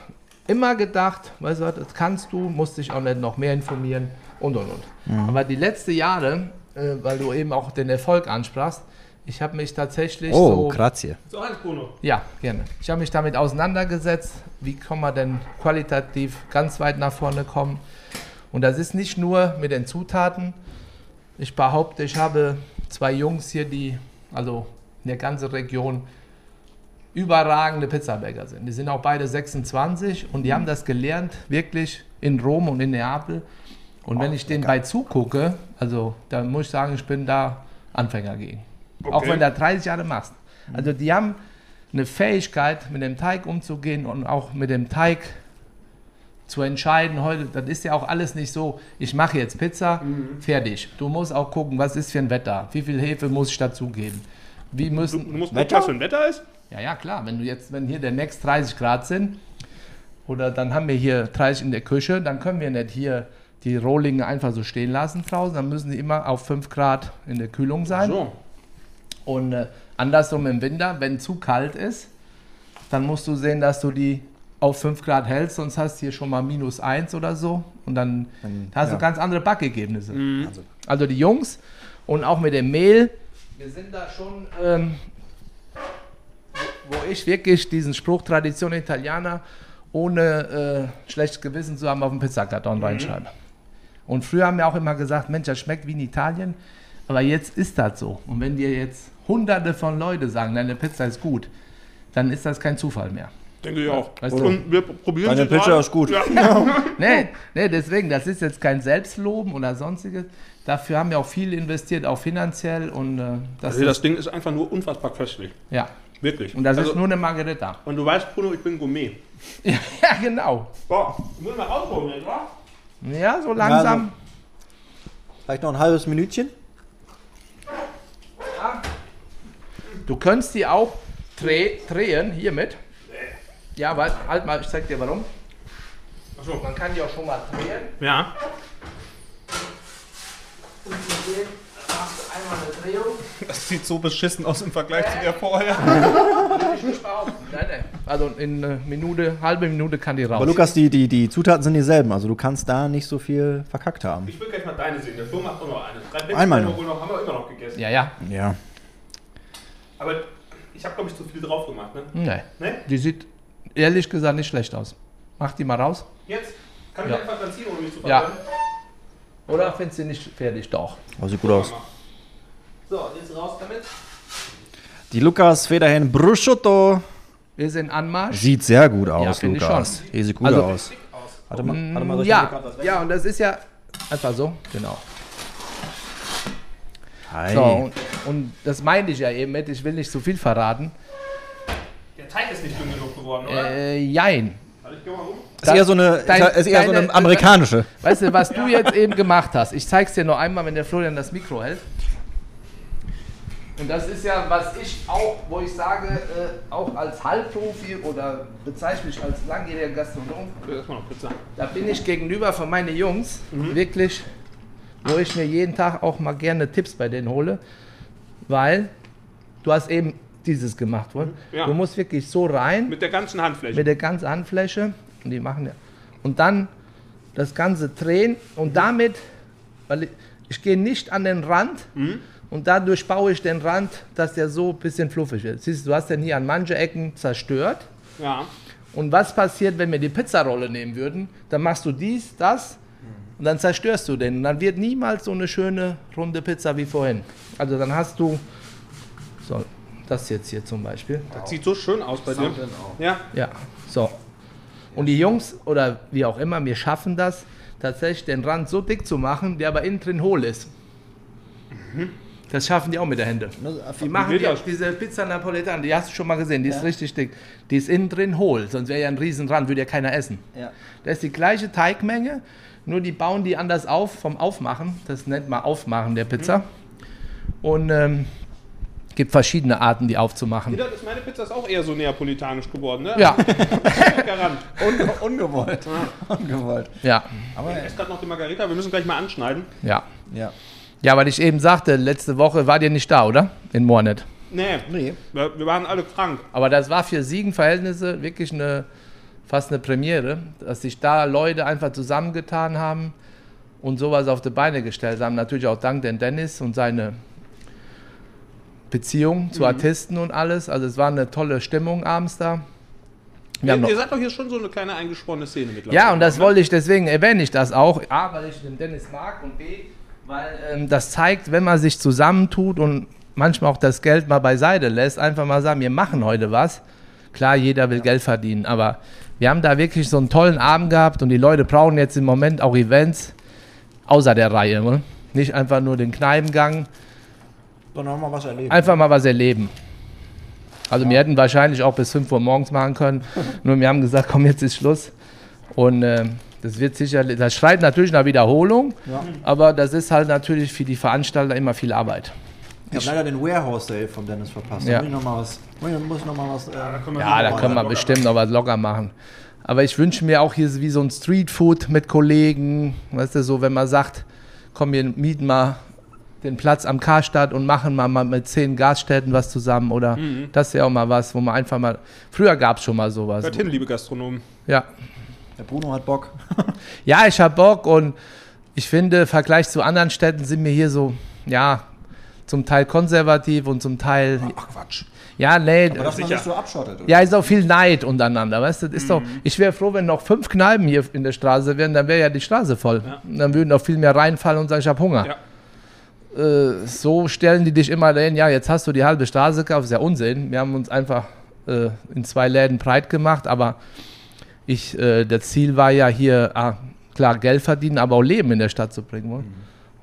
immer gedacht, weißt du, das kannst du, musst dich auch nicht noch mehr informieren und und und. Aber die letzten Jahre, äh, weil du eben auch den Erfolg ansprachst, ich habe mich tatsächlich Oh, so grazie. So, Hans Bruno. ja, gerne. Ich habe mich damit auseinandergesetzt, wie kann man denn qualitativ ganz weit nach vorne kommen. Und das ist nicht nur mit den Zutaten. Ich behaupte, ich habe zwei Jungs hier, die also in der ganzen Region überragende Pizzabäcker sind. Die sind auch beide 26 und die haben das gelernt, wirklich in Rom und in Neapel. Und wenn ich denen bei zugucke, also da muss ich sagen, ich bin da Anfänger gegen. Auch Okay. wenn du da 30 Jahre machst. Also die haben eine Fähigkeit, mit dem Teig umzugehen und auch mit dem Teig zu entscheiden. Heute, das ist ja auch alles nicht so, ich mache jetzt Pizza, fertig. Du musst auch gucken, was ist für ein Wetter, wie viel Hefe muss ich dazugeben. Wie Du, müssen, du musst gucken, Wetter? was für ein Wetter ist. ja, ja, klar. Wenn du jetzt, wenn hier der Next 30 Grad sind, oder dann haben wir hier 30 in der Küche, dann können wir nicht hier die Rohlinge einfach so stehen lassen draußen. Dann müssen die immer auf 5 Grad in der Kühlung sein. So. Und äh, andersrum im Winter, wenn zu kalt ist, dann musst du sehen, dass du die auf 5 Grad hältst, sonst hast du hier schon mal minus 1 oder so. Und dann Dann, hast ja. du ganz andere Backergebnisse. Also, Also die Jungs und auch mit dem Mehl, wir sind da schon, ähm, wo ich wirklich diesen Spruch Tradition Italiener ohne äh, schlechtes Gewissen zu haben auf den Pizzakarton reinschreibe. Und früher haben wir auch immer gesagt, Mensch, das schmeckt wie in Italien, aber jetzt ist das so. Und wenn dir jetzt hunderte von Leuten sagen, deine Pizza ist gut, dann ist das kein Zufall mehr. Denke ich auch. Weißt du? Und wir probieren Deine Pizza gerade. ist gut. Ja. *laughs* Nee, nee, deswegen, das ist jetzt kein Selbstloben oder sonstiges. Dafür haben wir auch viel investiert, auch finanziell und äh, das Also das Ding ist einfach nur unfassbar köstlich. ja. Wirklich. Und das also, ist nur eine Margarita. Und du weißt, Bruno, ich bin Gourmet. *laughs* Ja, genau. Boah, ich muss mal rausholen, wa? Ja, so langsam. vielleicht noch ein halbes Minütchen? Du könntest die auch dreh, drehen, hiermit. Ja, warte, halt mal, ich zeig dir warum. Achso. Man kann die auch schon mal drehen. Ja. Und da machst du einmal eine Drehung. Das sieht so beschissen aus im Vergleich zu der vorher. *laughs* Ich nicht behaupten. Nein, nein. Also in einer Minute, halbe Minute kann die raus. Aber Lukas, die, die, die Zutaten sind dieselben, also du kannst da nicht so viel verkackt haben. Ich will gleich mal deine sehen. Der Flo macht auch noch eine. Drei Einmal haben wir noch. noch. Haben wir immer noch gegessen. ja, ja. Ja. Aber ich habe, glaube ich, zu viel drauf gemacht, ne? Nee. Ne? Die sieht ehrlich gesagt nicht schlecht aus. Mach die mal raus. Jetzt? Kann ich Ja. einfach dann ziehen, ohne mich zu Ja. verbrennen? Oder findest du nicht fertig? Doch. Aber sieht gut aus. So, jetzt raus damit. Die Lukas Federhen Brusciotto Wir sind Anmarsch. sieht sehr gut aus, finde ich Lukas. Die sieht gut Also- aus. Warte mal, warte mal, soll ich Ja, weg- ja, und das ist ja einfach so, genau. Hi. So, und, und das meinte ich ja eben mit, ich will nicht zu viel verraten. Teig ist nicht dünn genug geworden, oder? Äh, jein. Warte, ich geh mal um. ist eher so eine, Dein- ist eher so eine deine- amerikanische. Weißt du, was du jetzt eben gemacht hast? Ich zeig's dir noch einmal, wenn der Florian das Mikro hält. Und das ist ja, was ich auch, wo ich sage, äh, auch als Halbprofi oder bezeichne mich als langjähriger Gastronom, da bin ich gegenüber von meinen Jungs Mhm. wirklich, wo ich mir jeden Tag auch mal gerne Tipps bei denen hole, weil du hast eben dieses gemacht worden. Ja. Du musst wirklich so rein Mit der ganzen Handfläche. mit der ganzen Handfläche und die machen ja und dann das ganze drehen und damit, weil ich, ich gehe nicht an den Rand und dadurch baue ich den Rand, dass der so ein bisschen fluffig ist. Siehst du, du hast den hier an manche Ecken zerstört. ja. Und was passiert, wenn wir die Pizzarolle nehmen würden? Dann machst du dies, das und dann zerstörst du den. Und dann wird niemals so eine schöne runde Pizza wie vorhin. Also dann hast du so das jetzt hier zum Beispiel. Das sieht so schön aus bei dir. Ja. Ja, so. Und die Jungs oder wie auch immer, wir schaffen das, tatsächlich den Rand so dick zu machen, der aber innen drin hohl ist. Das schaffen die auch mit der Hände. Die machen die, diese Pizza Napoletana, die hast du schon mal gesehen, die ist richtig dick. Die ist innen drin hohl, sonst wäre ja ein riesen Rand, würde ja keiner essen. Ja. Das ist die gleiche Teigmenge, nur die bauen die anders auf vom Aufmachen. Das nennt man Aufmachen der Pizza. Und ähm, gibt verschiedene Arten, die aufzumachen. Das ist meine Pizza ist auch eher so neapolitanisch geworden, ne? Ja, *laughs* Garant. Un ungewollt. ungewollt. ja, Aber Ich esse gerade noch die Margarita, wir müssen gleich mal anschneiden. ja. ja. Ja, weil ich eben sagte, letzte Woche war ihr nicht da, oder? In Mornet. Nee, Nee. wir, wir waren alle krank. Aber das war für Siegenverhältnisse wirklich eine fast eine Premiere, dass sich da Leute einfach zusammengetan haben und sowas auf die Beine gestellt haben. Natürlich auch dank den Dennis und seine Beziehung zu Artisten und alles. Also es war eine tolle Stimmung abends da. Wir Ihr, noch- ihr seid doch hier schon so eine kleine eingeschworene Szene mittlerweile. ja, und das ne? wollte ich, deswegen erwähne ich das auch. A, weil ich den Dennis mag und B, weil ähm, das zeigt, wenn man sich zusammentut und manchmal auch das Geld mal beiseite lässt, einfach mal sagen, wir machen heute was. Klar, jeder will Geld verdienen, aber wir haben da wirklich so einen tollen Abend gehabt und die Leute brauchen jetzt im Moment auch Events außer der Reihe. Ne? Nicht einfach nur den Kneipengang, Sondern auch mal was erleben. einfach mal was erleben. Also wir hätten wahrscheinlich auch bis 5 Uhr morgens machen können. *laughs* Nur wir haben gesagt, komm, jetzt ist Schluss. Und äh, das wird sicherlich, das schreit natürlich nach Wiederholung, Ja. aber das ist halt natürlich für die Veranstalter immer viel Arbeit. Ich habe leider den Warehouse Sale von Dennis verpasst. Ja. Da muss ich noch mal was. Muss noch mal was. Äh, Ja, da können wir bestimmt noch was locker machen. Aber ich wünsche mir auch hier wie so ein Streetfood mit Kollegen. Weißt du, so wenn man sagt, komm, wir mieten mal den Platz am Karstadt und machen mal, mal mit zehn Gaststätten was zusammen. Oder das ist ja auch mal was, wo man einfach mal. Früher gab es schon mal sowas. Hört hin, liebe Gastronomen. Ja. der Bruno hat Bock. *laughs* Ja, ich hab Bock und ich finde, im Vergleich zu anderen Städten sind wir hier so, ja, zum Teil konservativ und zum Teil, Ach Quatsch. ja, nee, Aber dass man sich so abschottet. oder? ja, ist auch viel Neid untereinander, weißt du, das ist doch, ich wäre froh, wenn noch fünf Kneipen hier in der Straße wären, dann wäre ja die Straße voll. Ja. Und Dann würden auch viel mehr reinfallen und sagen, ich hab Hunger. Ja. Äh, so stellen die dich immer dahin, ja, jetzt hast du die halbe Straße gekauft, ist ja Unsinn. Wir haben uns einfach äh, in zwei Läden breit gemacht, aber ich, äh, das Ziel war ja hier, ah, klar, Geld verdienen, aber auch Leben in der Stadt zu bringen. wollen.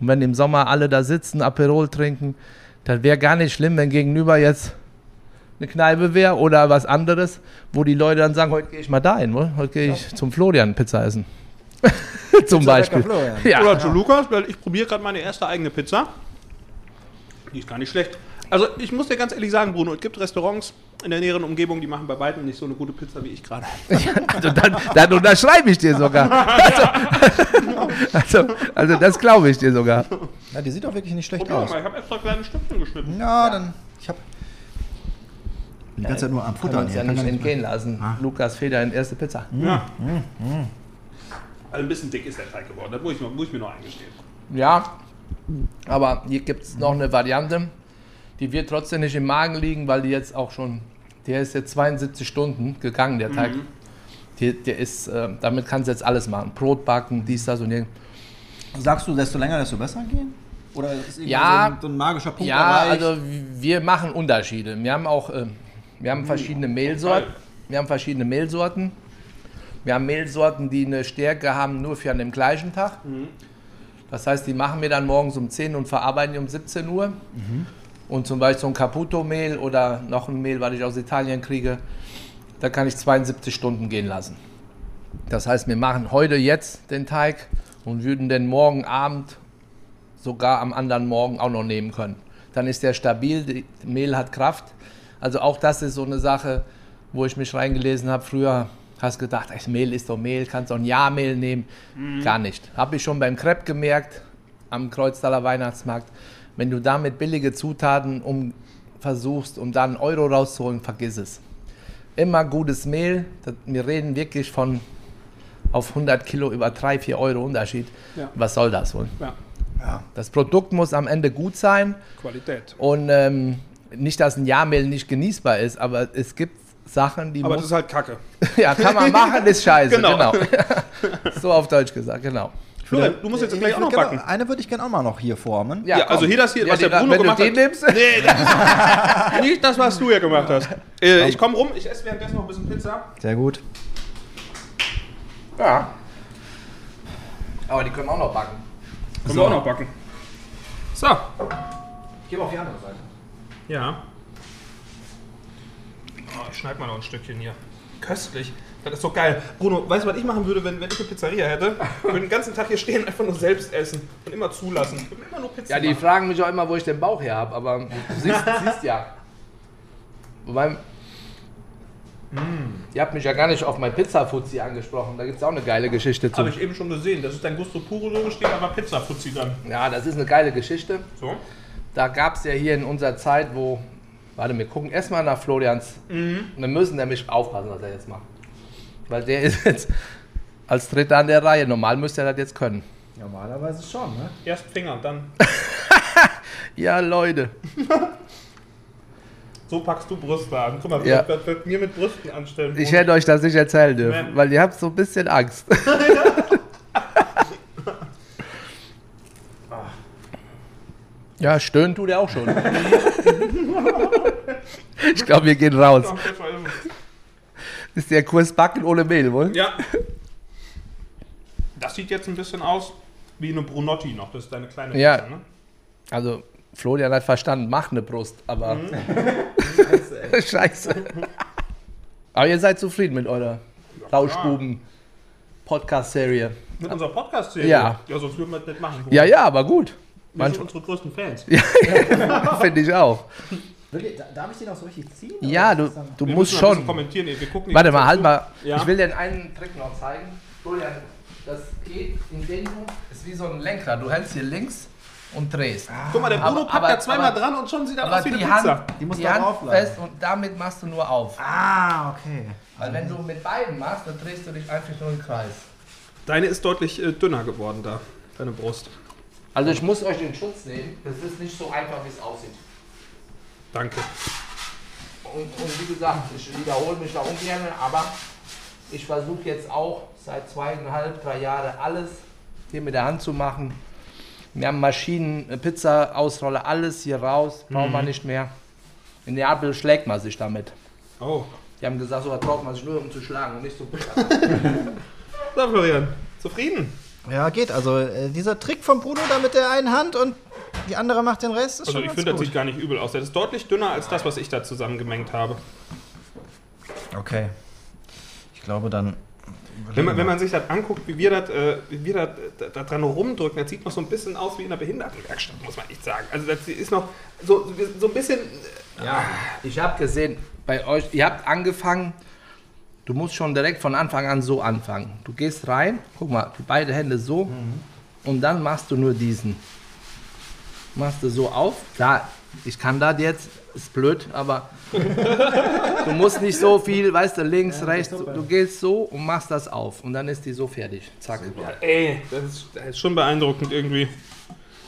Und wenn im Sommer alle da sitzen, Aperol trinken, dann wäre gar nicht schlimm, wenn gegenüber jetzt eine Kneipe wäre oder was anderes, wo die Leute dann sagen, heute gehe ich mal dahin, wohl? heute gehe ich zum Florian Pizza essen. *laughs* Zum Beispiel. Lecker Florian. Ja. Oder zu Lukas, weil ich probiere gerade meine erste eigene Pizza. Die ist gar nicht schlecht. Also ich muss dir ganz ehrlich sagen, Bruno, es gibt Restaurants in der näheren Umgebung, die machen bei weitem nicht so eine gute Pizza wie ich gerade. *laughs* Also dann, dann unterschreibe ich dir sogar. Also, *laughs* also, also das glaube ich dir sogar. Ja, die sieht auch wirklich nicht schlecht Probier aus. mal, ich habe extra kleine Stückchen geschnitten. Ja, dann. Ich habe die ganze Zeit nur am Kann Futtern uns ja Kann nicht entgehen lassen. Lukas Feder in erste Pizza. Ja. Also ein bisschen dick ist der Teig geworden, das muss ich, mir- muss ich mir noch eingestehen. Ja, aber hier gibt es noch eine Variante, die wird trotzdem nicht im Magen liegen, weil die jetzt auch schon, der ist jetzt 72 Stunden gegangen, der Teig. Der, der ist, äh, damit kannst du jetzt alles machen. Brot backen, dies, das und jenes. Sagst du, desto länger, desto besser gehen? Oder ist irgendwie Ja. so, ein, so ein magischer Punkt Ja, erreicht? also wir machen Unterschiede. Wir haben auch, äh, wir haben verschiedene Mehlsorten. Wir haben verschiedene Mehlsorten. Wir haben Mehlsorten, die eine Stärke haben nur für an dem gleichen Tag. Das heißt, die machen wir dann morgens um 10 und verarbeiten die um 17 Uhr. Und zum Beispiel so ein Caputo-Mehl oder noch ein Mehl, was ich aus Italien kriege, da kann ich 72 Stunden gehen lassen. Das heißt, wir machen heute jetzt den Teig und würden den morgen Abend sogar am anderen Morgen auch noch nehmen können. Dann ist der stabil, die Mehl hat Kraft. Also auch das ist so eine Sache, wo ich mich reingelesen habe. Früher hast gedacht, ach, Mehl ist doch Mehl, kannst auch ein Jahrmehl nehmen. Gar nicht. Habe ich schon beim Crepe gemerkt, am Kreuztaler Weihnachtsmarkt. Wenn du damit billige Zutaten um, versuchst, um da einen Euro rauszuholen, vergiss es. Immer gutes Mehl. Das, wir reden wirklich von auf 100 Kilo über 3, 4 Euro Unterschied. Ja. Was soll das wohl? Ja, Das Produkt muss am Ende gut sein Qualität. und ähm, nicht, dass ein Jahrmehl nicht genießbar ist, aber es gibt Sachen, die Aber das ist halt Kacke. *laughs* ja, kann man machen, ist scheiße. *laughs* Genau. Genau. *laughs* so auf Deutsch gesagt, genau. Florian, du musst jetzt gleich Ich auch noch würd gerne- backen. Eine würde ich gerne auch mal noch hier formen. Ja, also hier das hier, was die- der Bruno wenn gemacht du hat. den nimmst, Nee, das nicht das, was du hier gemacht hast. Äh, ich komme rum, ich esse währenddessen noch ein bisschen Pizza. Sehr gut. ja. Aber die können auch noch backen. Können wir auch noch backen. So. Geh mal auf die andere Seite. Ja. Oh, ich schneide mal noch ein Stückchen hier. Köstlich. Das ist so geil. Bruno, weißt du, was ich machen würde, wenn, wenn ich eine Pizzeria hätte? Ich würde den ganzen Tag hier stehen und einfach nur selbst essen und immer zulassen. Ich würde immer nur Pizza Ja, die machen. fragen mich auch immer, wo ich den Bauch her habe, aber du siehst, siehst ja. Wobei, ihr habt mich ja gar nicht auf mein Pizza-Fuzzi angesprochen. Da gibt es auch eine geile Geschichte zu. Habe ich eben schon gesehen. Das ist dein Gusto Puro so steht aber Pizza-Fuzzi dann. Ja, das ist eine geile Geschichte. So. Da gab es ja hier in unserer Zeit, wo. Warte, wir gucken erstmal nach Florians. Wir müssen nämlich aufpassen, was er jetzt macht. Weil der ist jetzt als Dritter an der Reihe. Normal müsste er das jetzt können. Normalerweise schon, ne? Erst Finger, dann. *laughs* Ja, Leute. *laughs* So packst du Brüste an. Guck mal, Ja. wird mir mit Brüsten anstellen? Ich hätte euch das nicht erzählen dürfen, Nee. weil ihr habt so ein bisschen Angst. *laughs* ja, stöhnen tut er auch schon. *laughs* ich glaube, wir gehen raus. Ist der Kurs Backen ohne Mehl, wohl? Ja. Das sieht jetzt ein bisschen aus wie eine Brunotti noch. Das ist deine kleine Ja. Pizza, ne? Also, Florian hat verstanden, mach eine Brust, aber. *laughs* Scheiße. Aber ihr seid zufrieden mit eurer Rauschbuben-Podcast-Serie. Mit unserer Podcast-Serie? Ja. Ja, sonst würden wir das nicht machen. Ja, ja, aber gut. Wir sind unsere größten Fans. *laughs* *laughs* finde ich auch. Wirklich, da- darf ich den auch so richtig ziehen? Ja, du, du Wir musst schon. kommentieren. Nee, wir gucken Warte mal, halt mal. Ja. Ich will dir einen Trick noch zeigen. Florian, das geht, indem du, ist wie so ein Lenkrad. Du hältst hier links und drehst. Guck mal, der Bruno Aber- packt da zweimal aber- dran und schon sieht Aber aus wie eine die Pizza. Hand, Die muss die Hand aufbleiben. fest und damit machst du nur auf. Ah, okay. Weil wenn du mit beiden machst, dann drehst du dich einfach nur im Kreis. Deine ist deutlich äh, dünner geworden da, deine Brust. Also ich muss euch den Schutz nehmen. Das ist nicht so einfach, wie es aussieht. Danke. Und, und wie gesagt, ich wiederhole mich da ungern, aber ich versuche jetzt auch seit zweieinhalb, drei Jahren alles hier mit der Hand zu machen. Wir haben Maschinen, äh, Pizza, Ausrolle, alles hier raus, braucht man nicht mehr. In Neapel schlägt man sich damit. Oh. Die haben gesagt, so was braucht man sich nur um zu schlagen und nicht so. *laughs* So, Florian. Zufrieden? Ja, geht. Also äh, dieser Trick von Bruno da mit der einen Hand und die andere macht den Rest, ist Also schon ich finde, das sieht gar nicht übel aus. Das ist deutlich dünner als das, was ich da zusammengemengt habe. Okay. Ich glaube dann. Wenn man, wenn man sich das anguckt, wie wir das, äh, wie wir das, da, da dran rumdrücken, das sieht noch so ein bisschen aus wie in einer Behindertenwerkstatt, muss man echt sagen. Also das ist noch so, so ein bisschen... Ja, ich habe gesehen, bei euch, ihr habt angefangen, du musst schon direkt von Anfang an so anfangen. Du gehst rein, guck mal, beide Hände so und dann machst du nur diesen. Machst du so auf. Da, ich kann das jetzt, ist blöd, aber *laughs* du musst nicht so viel, weißt du, links, rechts, du, du gehst so und machst das auf und dann ist die so fertig. Zack. Ey, das ist, das ist schon beeindruckend irgendwie.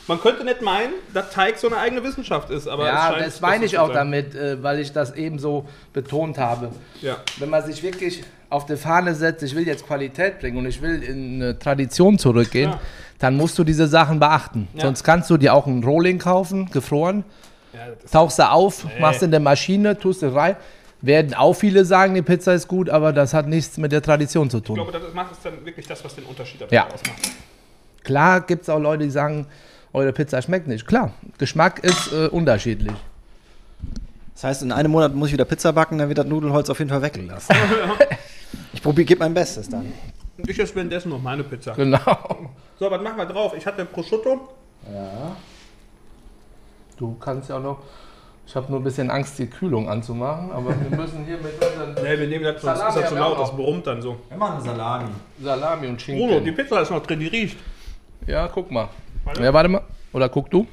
Man könnte nicht meinen, dass Teig so eine eigene Wissenschaft ist, aber es Ja, scheint das meine ich auch damit, äh, weil ich das eben so betont habe. Ja. wenn man sich wirklich auf die Fahne setzt, ich will jetzt Qualität bringen und ich will in eine Tradition zurückgehen, Ja. dann musst du diese Sachen beachten. Ja. Sonst kannst du dir auch einen Rolling kaufen, gefroren, tauchst du auf, machst in der Maschine, tust du rein. Werden auch viele sagen, die Pizza ist gut, aber das hat nichts mit der Tradition zu ich tun. glaube, das macht es dann wirklich das, was den Unterschied Ja. ausmacht. Klar gibt es auch Leute, die sagen, eure Pizza schmeckt nicht. Klar, Geschmack ist äh, unterschiedlich. Das heißt, in einem Monat muss ich wieder Pizza backen, dann wird das Nudelholz auf jeden Fall weggelassen. *laughs* ich probiere, gebe mein Bestes dann. Ich esse währenddessen noch meine Pizza. Genau. So, was machen wir drauf? Ich hatte Prosciutto. Du kannst ja auch noch. Ich habe nur ein bisschen Angst, die Kühlung anzumachen, aber wir müssen hier mit unseren Nee, wir nehmen das, sonst Salami ist das zu laut, das brummt dann so. Wir machen Salami. Salami und Schinken. Bruno, die Pizza ist noch drin, die riecht. Ja, guck mal. Warte. Ja, warte mal. Oder guck du.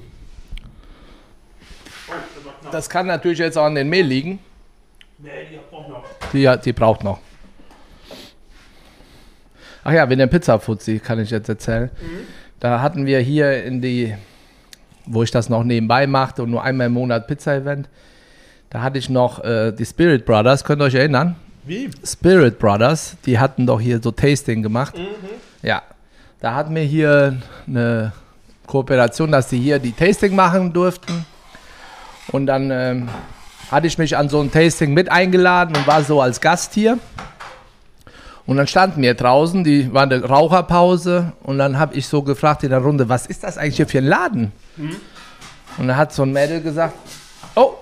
Oh, das kann natürlich jetzt auch an den Mehl liegen. Nee, die braucht noch. Die, die braucht noch. Ach ja, wegen der Pizzafuzzi kann ich jetzt erzählen. Da hatten wir hier in die, wo ich das noch nebenbei machte und nur einmal im Monat Pizza-Event, da hatte ich noch äh, die Spirit Brothers, könnt ihr euch erinnern? Wie? Spirit Brothers, die hatten doch hier so Tasting gemacht. Ja, da hatten wir hier eine Kooperation, dass die hier die Tasting machen durften. Und dann ähm, hatte ich mich an so ein Tasting mit eingeladen und war so als Gast hier. Und dann standen wir draußen, die war eine Raucherpause und dann habe ich so gefragt in der Runde, was ist das eigentlich hier für ein Laden? Und dann hat so ein Mädel gesagt, oh,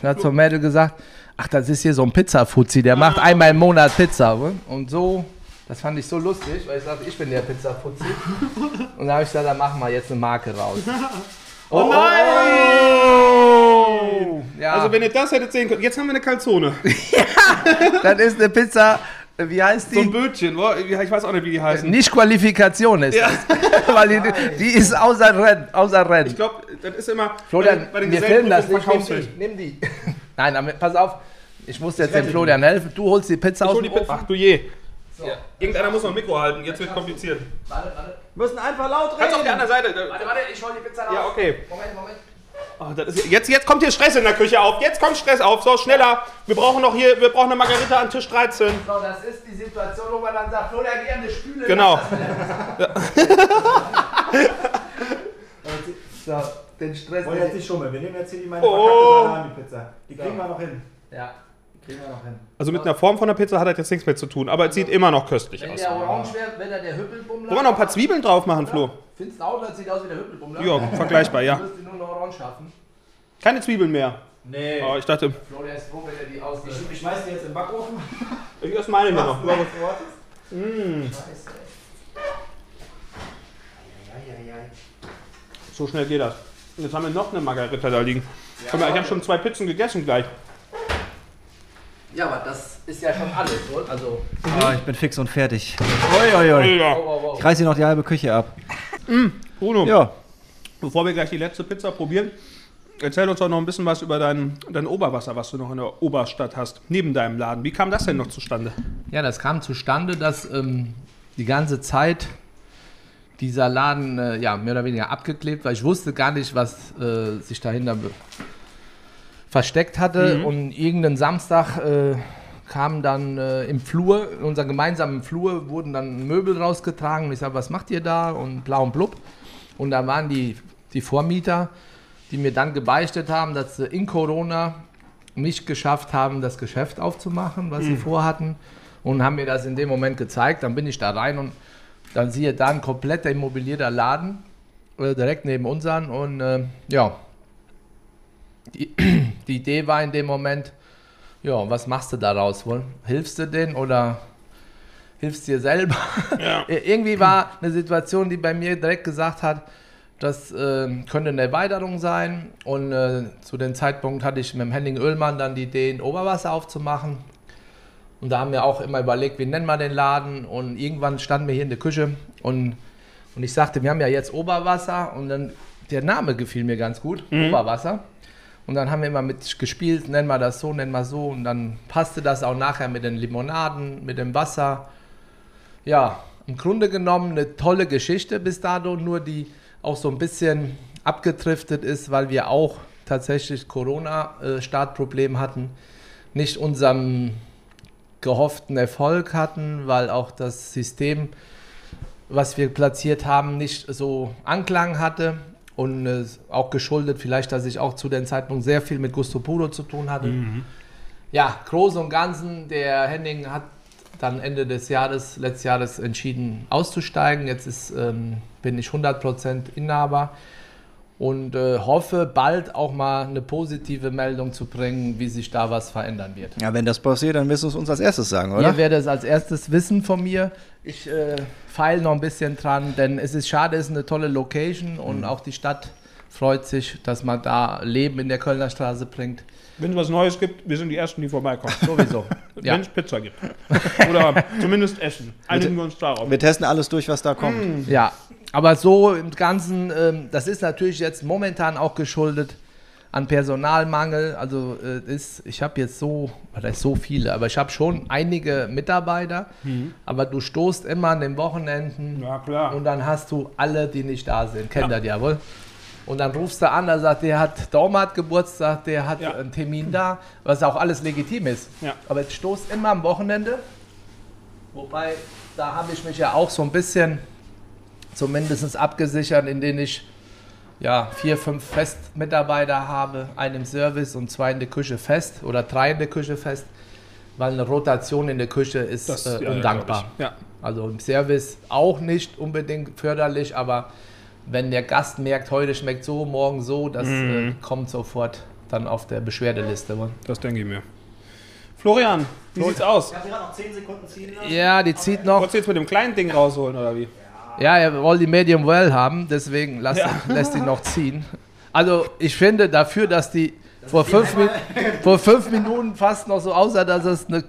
da hat so ein Mädel gesagt, ach, das ist hier so ein Pizzafuzzi, der macht einmal im Monat Pizza. Und so, das fand ich so lustig, weil ich sagte, ich bin der Pizzafuzzi. Und da habe ich gesagt, da machen wir jetzt eine Marke raus. *laughs* Oh nein! Ja, Also wenn ihr das hättet sehen können, jetzt haben wir eine Calzone. *laughs* das ist eine Pizza, wie heißt So ein die? Bötchen, ich weiß auch nicht, wie die heißen. Nicht Qualifikation ist Ja. das. *laughs* Weil die, die ist außer Rennen. Außer Rennen. Ich glaube, das ist immer Florian, bei den, bei den wir filmen das nicht. Nimm die. Nimm die. Nein, aber pass auf. Ich muss jetzt dem Florian helfen. Du holst die Pizza Ich aus dem die. Ofen. Ach du je. Irgendeiner muss noch ein Mikro halten, jetzt wird kompliziert. Warte, warte. Wir müssen einfach laut reden. Kannst auf die andere Seite. Warte, warte, ich hol die Pizza raus. Ja, okay. Moment, Moment. Oh, das ist, jetzt, jetzt kommt hier Stress in der Küche auf. Jetzt kommt Stress auf. So, schneller. Wir brauchen noch hier, wir brauchen eine Margarita an Tisch 13. So, das ist die Situation, wo man dann sagt, Florian, geh an die Spüle. Genau. *laughs* So, den Stress. Wollen jetzt nicht schummeln. Wir nehmen jetzt hier die meine Oh. verkackte Salami-Pizza. Die kriegen wir noch hin. Ja. Die kriegen wir noch hin. Also mit einer Form von der Pizza hat das jetzt nichts mehr zu tun, aber es sieht immer noch köstlich Wenn aus. der orange wäre, wäre der der Hüppelbummler. Wollen wir noch ein paar Zwiebeln drauf machen, Flo? Findest du auch, das sieht aus wie der Hüppelbummler? Ja, vergleichbar, Du ja. wirst die nur noch orange schaffen. Keine Zwiebeln mehr. Nee. Oh, ich dachte, Florian ist froh, wenn er die aus... Ich, ich schmeiß die jetzt im Backofen. *laughs* ich esse meine mir noch. Du du wolltest? Scheiße. So schnell geht das. Und jetzt haben wir noch eine Margarita da liegen. Guck mal, ich habe schon zwei Pizzen gegessen gleich. Ja, aber das ist ja schon alles, oder? Also, Ah, ich bin fix und fertig. Oi, oi, oi. Ja. wow, wow, wow. Ich reiß hier noch die halbe Küche ab. Bruno, Ja. bevor wir gleich die letzte Pizza probieren, erzähl uns doch noch ein bisschen was über dein, dein Oberwasser, was du noch in der Oberstadt hast, neben deinem Laden. Wie kam das denn noch zustande? Ja, das kam zustande, dass ähm, die ganze Zeit dieser Laden äh, ja, mehr oder weniger abgeklebt war. Ich wusste gar nicht, was äh, sich dahinter be- versteckt hatte. Und irgendeinen Samstag äh, kamen dann äh, im Flur, in unserem gemeinsamen Flur, wurden dann Möbel rausgetragen. Und ich sage, was macht ihr da? Und blau und blub. Und da waren die, die Vormieter, die mir dann gebeichtet haben, dass sie in Corona nicht geschafft haben, das Geschäft aufzumachen, was sie vorhatten. Und haben mir das in dem Moment gezeigt. Dann bin ich da rein und dann siehe da ein kompletter immobilierter Laden, äh, direkt neben unseren. Und äh, ja, die, *clears throat* die Idee war in dem Moment, ja, was machst du daraus wohl? Hilfst du denen oder hilfst dir selber? *laughs* Irgendwie war eine Situation, die bei mir direkt gesagt hat, das äh, könnte eine Erweiterung sein. Und äh, zu dem Zeitpunkt hatte ich mit dem Henning Oehlmann dann die Idee, ein Oberwasser aufzumachen. Und da haben wir auch immer überlegt, wie nennen wir den Laden. Und irgendwann standen wir hier in der Küche und, und ich sagte, wir haben ja jetzt Oberwasser. Und dann, der Name gefiel mir ganz gut, Oberwasser. Und dann haben wir immer mit gespielt, nennen wir das so, nennen wir so. Und dann passte das auch nachher mit den Limonaden, mit dem Wasser. Ja, im Grunde genommen eine tolle Geschichte bis dato, nur die auch so ein bisschen abgedriftet ist, weil wir auch tatsächlich Corona-Startproblem hatten. Nicht unserem gehofften Erfolg hatten, weil auch das System, was wir platziert haben, nicht so Anklang hatte. Und äh, auch geschuldet vielleicht, dass ich auch zu dem Zeitpunkt sehr viel mit Gusto Puro zu tun hatte. Ja, groß und ganzen, der Henning hat dann Ende des Jahres, letztes Jahres entschieden auszusteigen. Jetzt ist, ähm, bin ich 100% Inhaber und äh, hoffe bald auch mal eine positive Meldung zu bringen, wie sich da was verändern wird. Ja, wenn das passiert, dann wirst du es uns als erstes sagen, oder? Ihr werdet es als erstes wissen von mir. Ich äh, feile noch ein bisschen dran, denn es ist schade, es ist eine tolle Location und auch die Stadt freut sich, dass man da Leben in der Kölner Straße bringt. Wenn es was Neues gibt, wir sind die Ersten, die vorbeikommen. *laughs* Sowieso. ja. Wenn es Pizza gibt. Oder *laughs* zumindest Essen. Einigen wir uns darauf. Wir testen alles durch, was da kommt. Ja, aber so im Ganzen, ähm, das ist natürlich jetzt momentan auch geschuldet an Personalmangel. Also äh, ist, ich habe jetzt so, oder so viele, aber ich habe schon einige Mitarbeiter, aber du stoßt immer an den Wochenenden Ja, klar. und dann hast du alle, die nicht da sind. Kennt ihr ja wohl? Und dann rufst du an, da sagt, der hat Daumen hat Geburtstag, der hat Ja. einen Termin da, was auch alles legitim ist. Ja. Aber jetzt stoßt immer am Wochenende. Wobei, da habe ich mich ja auch so ein bisschen zumindest abgesichert, indem ich ja, vier, fünf Festmitarbeiter habe, einen im Service und zwei in der Küche fest oder drei in der Küche fest, weil eine Rotation in der Küche ist Das- äh, ja, ja, undankbar. ich. Ja. Also im Service auch nicht unbedingt förderlich, aber wenn der Gast merkt, heute schmeckt so, morgen so, das Mhm. äh, kommt sofort dann auf der Beschwerdeliste. Das denke ich mir. Florian, wie sieht's aus? habe gerade noch 10 Sekunden ziehen Ja, die zieht noch. Wolltest du jetzt mit dem kleinen Ding rausholen, oder wie? Ja, er wollte die Medium well haben, deswegen lässt, Ja. *laughs* lässt ihn noch ziehen. Also ich finde dafür, dass die vor fünf, *laughs* vor fünf Minuten fast noch so aussah, dass es eine,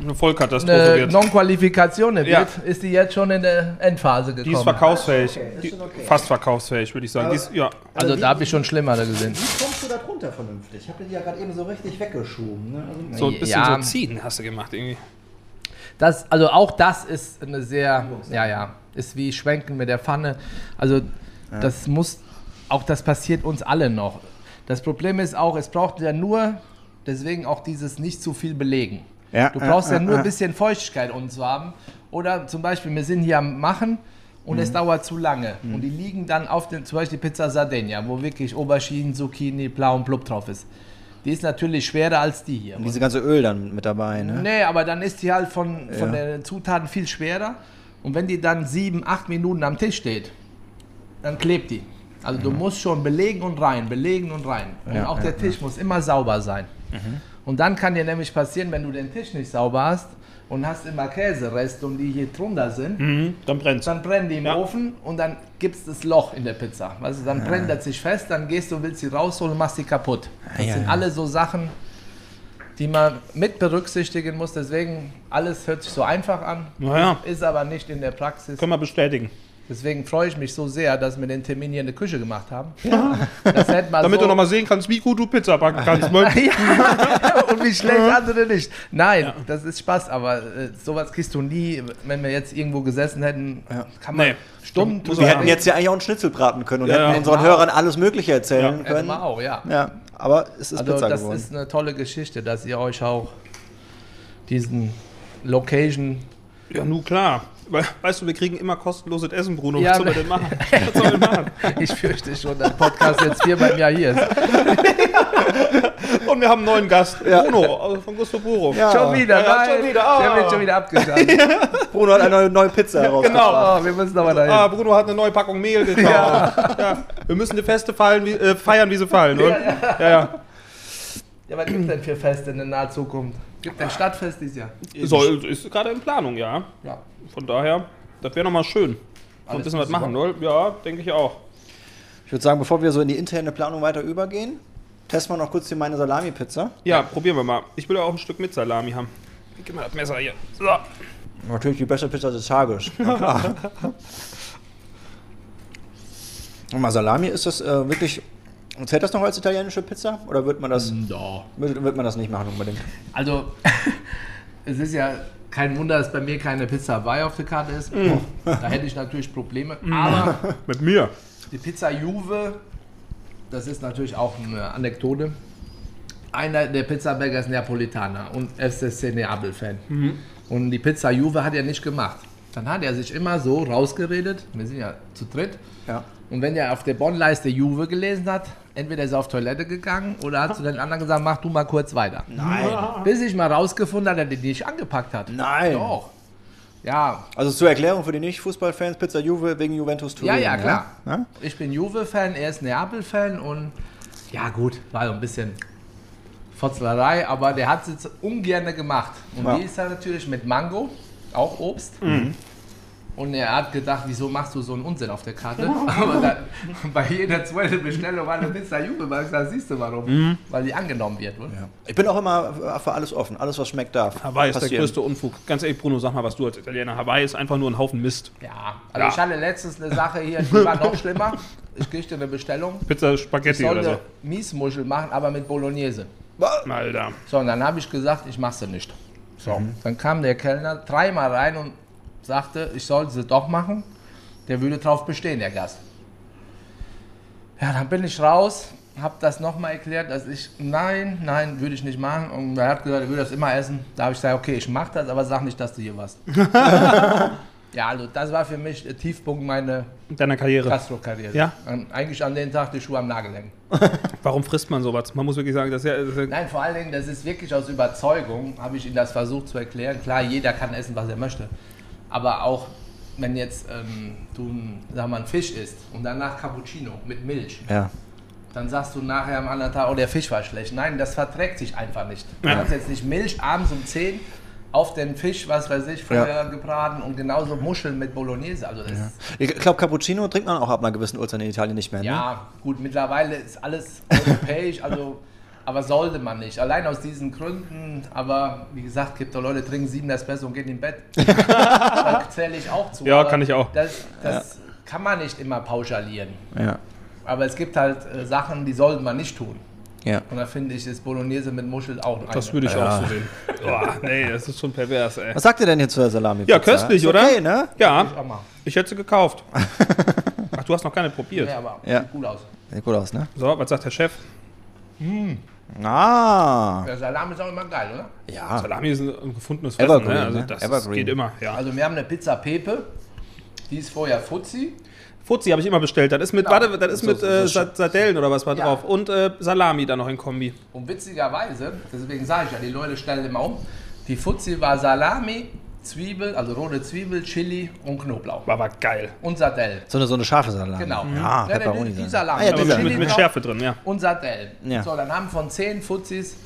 Eine Vollkatastrophe eine wird. Non-Qualifikation wird, Ja. ist die jetzt schon in der Endphase Die ist gekommen. verkaufsfähig. ist Die, okay. Fast verkaufsfähig, würde ich sagen. Ist, ja. Also da habe ich schon schlimmer gesehen. Wie kommst du da drunter vernünftig? Ich habe die ja gerade eben so richtig weggeschoben. Ne? Also, So ein bisschen Ja. so ziehen hast du gemacht irgendwie. Das, also auch das ist eine sehr, ja, ja, ist wie Schwenken mit der Pfanne. Also das muss, auch das passiert uns alle noch. Das Problem ist auch, es braucht ja nur, deswegen auch dieses nicht zu viel belegen. Ja, du brauchst ja, ja, ja, nur ja. ein bisschen Feuchtigkeit unten zu haben. Oder zum Beispiel, wir sind hier am Machen und Mhm. es dauert zu lange. Und die liegen dann auf den, zum Beispiel Pizza Sardegna, wo wirklich Auberginen, Zucchini, Blau und Blub drauf ist. Die ist natürlich schwerer als die hier. Und diese ganze Öl dann mit dabei, ne? Nee, aber dann ist die halt von, von Ja. den Zutaten viel schwerer. Und wenn die dann sieben, acht Minuten am Tisch steht, dann klebt die. Also du musst schon belegen und rein, belegen und rein. Und Mhm. Ja, auch ja, der Tisch muss immer sauber sein. Und dann kann dir nämlich passieren, wenn du den Tisch nicht sauber hast und hast immer Käsereste und die hier drunter sind, Mhm, dann brennt's. dann brennen die im Ja. Ofen und dann gibt es das Loch in der Pizza. Du, dann brennt das sich fest, dann gehst du, willst sie rausholen und machst sie kaputt. Das ja, sind ja. alle so Sachen, die man mit berücksichtigen muss. Deswegen, alles hört sich so einfach an, Naja, ist aber nicht in der Praxis. können wir bestätigen. Deswegen freue ich mich so sehr, dass wir den Termin hier in der Küche gemacht haben. Mal Damit so du nochmal sehen kannst, wie gut du Pizza backen kannst. *laughs* Ja, und wie schlecht andere nicht. Nein, das ist Spaß, aber äh, sowas kriegst du nie, wenn wir jetzt irgendwo gesessen hätten, kann man Nee. stumm Wir Ja. hätten jetzt ja eigentlich auch einen Schnitzel braten können und Ja, hätten ja. unseren Genau. Hörern alles Mögliche erzählen Ja. Hätte können. man auch, ja. Aber es ist Also Pizza das geworden. ist eine tolle Geschichte, dass ihr euch auch diesen Location. Ja, nun klar. We- Weißt du, wir kriegen immer kostenloses Essen, Bruno. Ja, Was soll man ne. denn machen? Was soll man machen? *laughs* Ich fürchte schon, dass Podcast jetzt viermal Jahr hier ist. *laughs* Und wir haben einen neuen Gast. Bruno also von Gusto Buro. Ja. Schon wieder, Ja, nein. schon wieder, ah. Der wird schon wieder abgeschaltet. Bruno hat eine neue, neue Pizza herausgebracht. Genau. Oh, wir müssen aber dahin. Ah, Bruno hat eine neue Packung Mehl gekauft. Ja. Wir müssen die Feste fallen, wie, äh, feiern, wie sie fallen. Oder? Ja, ja. Ja, was gibt denn für Feste in der nahen Zukunft? Gibt ein Stadtfest dieses Jahr? Soll, ist gerade in Planung, ja. Ja. Von daher, das wäre nochmal schön. So ein bisschen was machen, oder? Ja, denke ich auch. Ich würde sagen, bevor wir so in die interne Planung weiter übergehen, testen wir noch kurz hier meine Salami-Pizza. Ja, probieren wir mal. Ich will auch ein Stück mit Salami haben. Gib mal das Messer hier. So. Natürlich die beste Pizza des Tages. *laughs* Na klar. Und mal Salami, ist das äh, wirklich. Zählt das noch als italienische Pizza? Oder wird man das, Ja. wird, wird man das nicht machen unbedingt? Also, *laughs* es ist ja kein Wunder, dass bei mir keine Pizza Hawaii auf der Karte ist. Da hätte ich natürlich Probleme. Aber *laughs* Mit mir. die Pizza Juve, das ist natürlich auch eine Anekdote. Einer der Pizzabäcker ist Neapolitaner und FCC Neapel-Fan. Und die Pizza Juve hat er nicht gemacht. Dann hat er sich immer so rausgeredet, wir sind ja zu dritt, Ja. und wenn er auf der Bonleiste Juve gelesen hat, entweder ist er auf Toilette gegangen oder hat zu den anderen gesagt, mach du mal kurz weiter. Nein. Bis ich mal rausgefunden habe, dass er die nicht angepackt hat. Nein. Doch. Ja, Also zur Erklärung für die Nicht-Fußballfans, Pizza Juve wegen Juventus Turin. ja, ja, klar. Ja? Ich bin Juve-Fan, er ist Neapel-Fan und ja gut, war so ein bisschen Fotzlerei, aber der hat es jetzt ungern gemacht. Und Ja. die ist dann natürlich mit Mango, auch Obst. Und er hat gedacht, wieso machst du so einen Unsinn auf der Karte? *laughs* Aber dann, bei jeder zweiten Bestellung war eine Pizza weil ich sag, siehst du warum? Weil die angenommen wird. Oder? Ich bin auch immer für alles offen. Alles, was schmeckt, darf. Hawaii ist der größte Unfug. Ganz ehrlich, Bruno, sag mal, was du als Italiener. Hawaii ist einfach nur ein Haufen Mist. Ja, also Ja. ich hatte letztens eine Sache hier, die war noch schlimmer. Ich kriegte eine Bestellung. Pizza Ich Spaghetti oder sollte so. Miesmuschel machen, aber mit Bolognese. Alter. So, und dann habe ich gesagt, ich mache sie nicht. So, dann kam der Kellner dreimal rein und sagte, ich soll sie doch machen. Der würde drauf bestehen, der Gast. Ja, dann bin ich raus, habe das nochmal erklärt, dass ich, nein, nein, würde ich nicht machen. Und er hat gesagt, er würde das immer essen. Da habe ich gesagt, okay, ich mache das, aber sag nicht, dass du hier warst. *laughs* ja, also das war für mich der Tiefpunkt meiner Deiner Karriere. Gastro-Karriere. Ja? Eigentlich an den Tag die Schuhe am Nagel hängen. *laughs* Warum frisst man sowas? Man muss wirklich sagen, das ist ja. Das ist ja Nein, vor allen Dingen, das ist wirklich aus Überzeugung, habe ich Ihnen das versucht zu erklären. Klar, jeder kann essen, was er möchte. Aber auch, wenn jetzt ähm, du ein- sag mal, einen Fisch isst und danach Cappuccino mit Milch, Ja. dann sagst du nachher am anderen Tag, oh, der Fisch war schlecht. Nein, das verträgt sich einfach nicht. Du Ja. kannst jetzt nicht Milch abends um 10 auf den Fisch, was weiß ich, vorher gebraten und genauso Muscheln mit Bolognese. Also das Ich glaube, Cappuccino trinkt man auch ab einer gewissen Uhrzeit in Italien nicht mehr. Ne? Ja, gut, mittlerweile ist alles europäisch, also, aber sollte man nicht. Allein aus diesen Gründen, aber wie gesagt, gibt da Leute, trinken sieben Espresso und gehen in Bett. *laughs* da zähle ich auch zu. Ja, kann ich auch. Das, das kann man nicht immer pauschalieren. Ja. Aber es gibt halt äh, Sachen, die sollte man nicht tun. Ja. Und da finde ich, ist Bolognese mit Muschel auch eine. Das würde ich auch so sehen. Boah, nee, das ist schon pervers, ey. Was sagt ihr denn hier zur Salami? Ja, köstlich, oder? Okay, ne? Ja, Ich hätte sie gekauft. *laughs* Ach, du hast noch keine probiert. Ja, aber Ja. sieht gut aus. Sieht gut aus, ne? So, was sagt der Chef? Ah. Der Salam ist auch immer geil, oder? Ja. Salami ist ein gefundenes Fressen, Evergreen, ne? Also ne? das Evergreen. geht immer, ja. Also wir haben eine Pizza Pepe. Die ist vorher Fuzzi. Fuzzi habe ich immer bestellt. Das ist mit, Genau. warte, das ist So- mit so- äh, so- Sa- Sardellen oder was war Ja. drauf. Und äh, Salami dann noch in Kombi. Und witzigerweise, deswegen sage ich ja, die Leute stellen immer um, die Fuzzi war Salami, Zwiebel, also rote Zwiebel, Chili und Knoblauch. War aber geil. Und Sardell. So eine, so eine scharfe Salami. Genau. Ja, Ja, Pepperoni. die, die Salami. Ah, ja, Mit, mit drauf Schärfe drin, ja. Und Sardellen. Ja. So, dann haben von 10 Fuzzis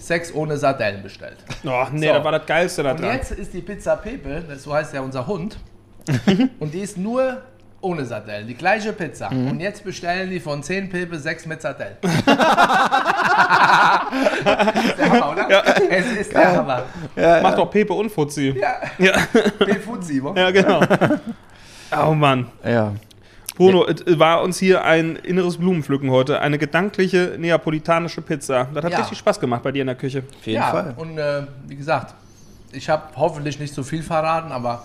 sechs ohne Sardellen bestellt. Oh, nee, So. das war das Geilste da Und dran. jetzt ist die Pizza Pepe, das so heißt ja unser Hund, *laughs* und die ist nur ohne Sardellen, die gleiche Pizza. Mhm. Und jetzt bestellen die von 10 Pepe 6 mit Sardellen. *laughs* ist der Hammer, oder? Es ist der Hammer. Mach doch Pepe und Fuzzi. Ja, Ja, *laughs* Pefuzzi, wo? ja genau. *laughs* Oh Mann. Ja. Bruno, es war uns hier ein inneres Blumenpflücken heute. Eine gedankliche neapolitanische Pizza. Das hat Ja. richtig Spaß gemacht bei dir in der Küche. Auf jeden ja, Fall. und äh, wie gesagt, ich habe hoffentlich nicht so viel verraten, aber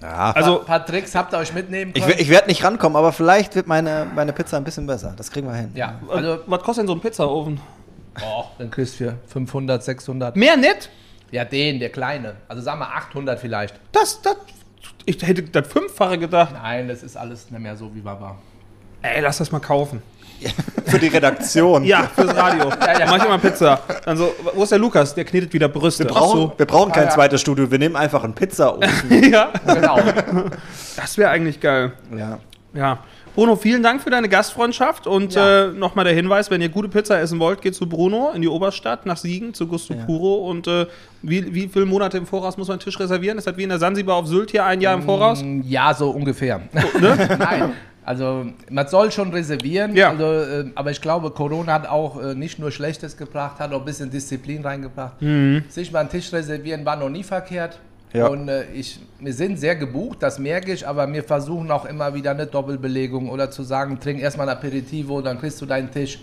Ja. Also- ein paar Tricks habt ihr euch mitnehmen ich können. we- ich werde nicht rankommen, aber vielleicht wird meine, meine Pizza ein bisschen besser. Das kriegen wir hin. ja, Also, also, was kostet denn so ein Pizzaofen? oh, dann kriegst du für 500, 600. Mehr nett? Ja, den, der kleine. Also sagen wir 800 vielleicht. Das, das, ich hätte das Fünffache gedacht. Nein, das ist alles nicht mehr so, wie wir war. Ey, lass das mal kaufen. *laughs* Für die Redaktion. Ja, fürs Radio. ja. Mach ich mal Pizza. Dann so, wo ist der Lukas? Der knetet wieder Brüste. Wir brauchen, wir brauchen kein Ah, ja. zweites Studio, wir nehmen einfach einen Pizzaofen. So. *laughs* ja, Genau. das wäre eigentlich geil. ja. Ja. Bruno, vielen Dank für deine Gastfreundschaft und Ja. äh, nochmal der Hinweis, wenn ihr gute Pizza essen wollt, geht zu Bruno in die Oberstadt nach Siegen zu Gusto Puro und äh, wie, wie viele Monate im Voraus muss man einen Tisch reservieren? Ist das wie in der Sansibar auf Sylt hier ein Jahr im Voraus? ja, so ungefähr. Ne? *laughs* Nein. Also man soll schon reservieren, Ja. also, äh, aber ich glaube, Corona hat auch äh, nicht nur Schlechtes gebracht, hat auch ein bisschen Disziplin reingebracht. Sich mal einen Tisch reservieren war noch nie verkehrt. Ja. Und äh, ich, wir sind sehr gebucht, das merke ich, aber wir versuchen auch immer wieder eine Doppelbelegung oder zu sagen, trink erstmal ein Aperitivo, dann kriegst du deinen Tisch.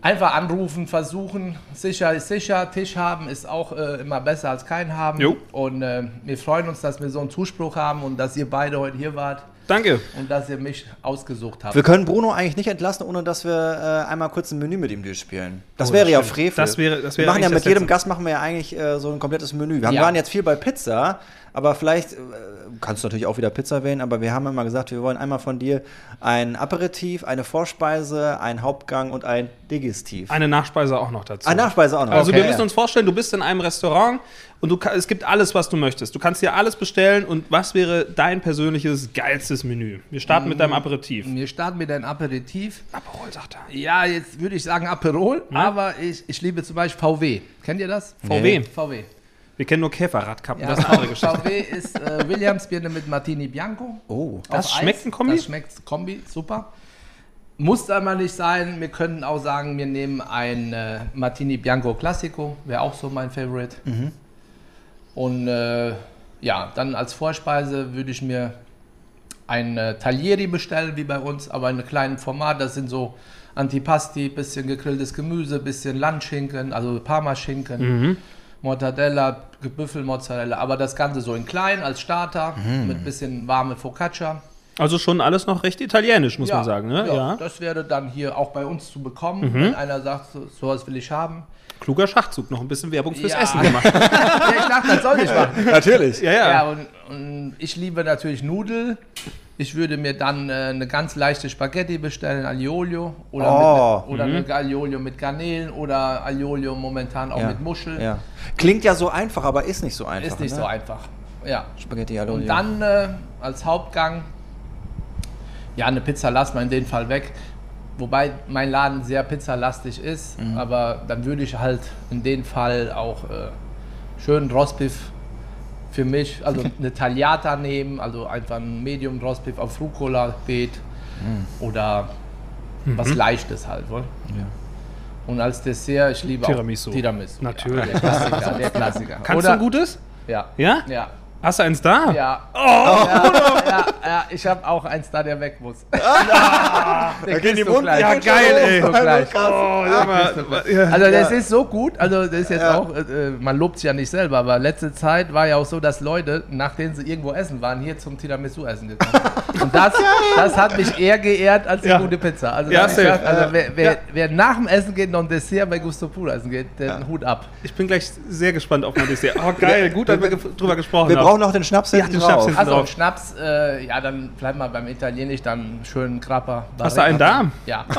Einfach anrufen, versuchen, sicher ist sicher, Tisch haben ist auch äh, immer besser als keinen haben. Jo. Und äh, wir freuen uns, dass wir so einen Zuspruch haben und dass ihr beide heute hier wart Danke. und dass ihr mich ausgesucht habt. Wir können Bruno eigentlich nicht entlassen, ohne dass wir äh, einmal kurz ein Menü mit ihm durchspielen. Das Oh, wäre das ja stimmt. Frevel. Das wäre- das wir wäre machen ja mit jedem Letzte. Gast machen wir ja eigentlich äh, so ein komplettes Menü. Wir haben, Ja. waren jetzt viel bei Pizza, aber vielleicht äh, kannst du natürlich auch wieder Pizza wählen, aber wir haben immer gesagt, wir wollen einmal von dir ein Aperitif, eine Vorspeise, ein Hauptgang und ein Digestiv. Eine Nachspeise auch noch dazu. Eine Nachspeise auch noch. Also Okay, wir müssen ja. uns vorstellen, du bist in einem Restaurant und du, es gibt alles, was du möchtest. Du kannst dir alles bestellen und was wäre dein persönliches geilstes Menü? Wir starten mit deinem Aperitif. Wir starten mit einem Aperitif. Aperol, sagt er. Ja, jetzt würde ich sagen Aperol, aber ich, ich liebe zum Beispiel VW. Kennt ihr das? VW. VW. Wir kennen nur Käferradkappen, Ja, das ist eine andere Geschichte. VW ist äh, Williams Birne mit Martini Bianco. Oh. Das schmeckt Eis. ein Kombi? Das schmeckt Kombi, super. Muss aber nicht sein. Wir können auch sagen, wir nehmen ein äh, Martini Bianco Classico, wäre auch so mein Favorite. Mhm. Und äh, ja, dann als Vorspeise würde ich mir ein äh, Taglieri bestellen, wie bei uns, aber in einem kleinen Format. Das sind so Antipasti, bisschen gegrilltes Gemüse, bisschen Landschinken, also Parmaschinken, Mhm. Mortadella, Büffelmozzarella, aber das Ganze so in klein als Starter mit bisschen warme Focaccia. Also schon alles noch recht italienisch, muss man sagen. Ne? ja, Ja. Mhm. das wäre dann hier auch bei uns zu bekommen, wenn einer sagt, so, sowas will ich haben. Kluger Schachzug, noch ein bisschen Werbung fürs Ja. Essen *laughs* gemacht. ja, ich dachte, das soll ich machen. *laughs* Natürlich. Ja, ja. Ja, und, und ich liebe natürlich Nudel. Ich würde mir dann äh, eine ganz leichte Spaghetti bestellen, Agliolio oder, Oh, mit, oder eine Agliolio mit Garnelen oder Agliolio momentan auch Ja. mit Muscheln. Ja. Klingt ja so einfach, aber ist nicht so einfach. Ist nicht ne? so einfach. Ja. Spaghetti Alolio. Und dann äh, als Hauptgang, ja, eine Pizza lassen wir in dem Fall weg. Wobei mein Laden sehr pizzalastig ist, Mhm. aber dann würde ich halt in dem Fall auch äh, schönen Rostbiff für mich, also *laughs* eine Tagliata nehmen, also einfach ein Medium Rostbiff auf Rucola-Beet Mhm. oder was Leichtes halt. Wohl. Und als Dessert, ich liebe Tiramisu. auch Tiramisu. Natürlich. Ja, der Klassiker, der *laughs* Klassiker. Kannst Oder, du ein gutes? Ja. Ja? Ja. Hast du eins da? Ja. Oh, ja, ja, ja, ich habe auch eins da, der weg muss. *laughs* *laughs* Da gehen die Mund- Ja, geil, ey. So gleich. Oh, sag mal, ja. Also das ist so gut, also das ist jetzt Ja. auch, äh, man lobt es ja nicht selber, aber letzte Zeit war ja auch so, dass Leute, nachdem sie irgendwo essen waren, hier zum Tiramisu essen gekommen sind. *laughs* Und das, das hat mich eher geehrt als die Ja. gute Pizza. Also, Ja, gesagt, also wer, wer, Ja. wer nach dem Essen geht noch ein Dessert bei Gusto Puro essen geht, den Hut ab. Ich bin gleich sehr gespannt auf mein Dessert. Oh, geil, gut, dass wir drüber gesprochen Wir haben. brauchen noch den Schnaps Ja, hinten den Schnaps drauf. hinten. Also drauf. Schnaps, äh, ja, dann bleib mal beim Italienisch, dann schön Grappa. Hast du einen da? Ja. *laughs*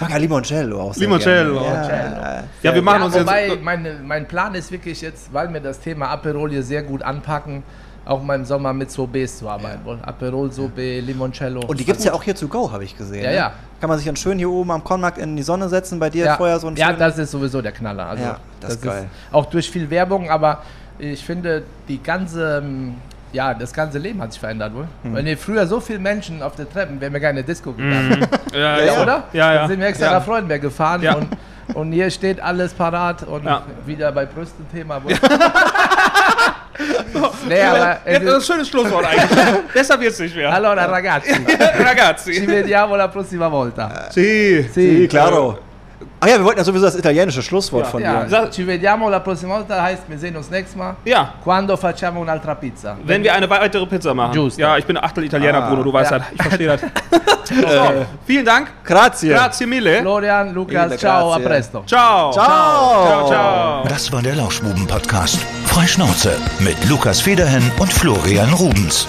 Mag ja Limoncello auch sehr Limoncello. gerne. Limoncello. Ja. Ja, wir machen ja, uns wobei jetzt. meine, mein Plan ist wirklich jetzt, weil wir das Thema Aperol hier sehr gut anpacken, auch mal im Sommer mit Sorbets zu arbeiten. wollen. Aperol, Sorbet, Limoncello. Und die gibt es ja auch hier zu go, habe ich gesehen. Ja, ne? ja. Kann man sich dann schön hier oben am Kornmarkt in die Sonne setzen, bei dir ja, vorher so ein ja schönen- das ist sowieso der Knaller. Also, Ja, das ist geil. auch durch viel Werbung, aber ich finde, die ganze, ähm, ja, das ganze Leben hat sich verändert, wohl. Hm. Wenn ihr früher so viele Menschen auf den Treppen, wären wir gar in eine Disco gegangen. *laughs* Ja, Ja, oder? Ja, ja. Dann sind wir extra ja. nach Freudenberg gefahren Ja. und, und hier steht alles parat und Ja. wieder bei Brüsten-Thema. *laughs* nee, aber Ja, das ist ein schönes Schlusswort eigentlich. *laughs* Besser wird's nicht mehr. allora ragazzi, ci Ragazzi. vediamo la prossima volta. Sì. Sí, claro. Ach ja, wir wollten ja sowieso das italienische Schlusswort von Ja, dir. Sag- ci vediamo la prossima volta heißt, wir sehen uns nächstes Mal. Ja, Quando facciamo un'altra pizza. wenn wir eine weitere Pizza machen. Giusto. Ja, ich bin Achtel Italiener, Ah, Bruno, du weißt ja. das. Ich verstehe das. *laughs* so, vielen Dank. Grazie. Grazie mille. Florian, Lukas, ciao, a presto. Ciao. Ciao. Ciao, ciao. Das war der Lauschbuben-Podcast. Freischnauze mit Lukas Federhen und Florian Rubens.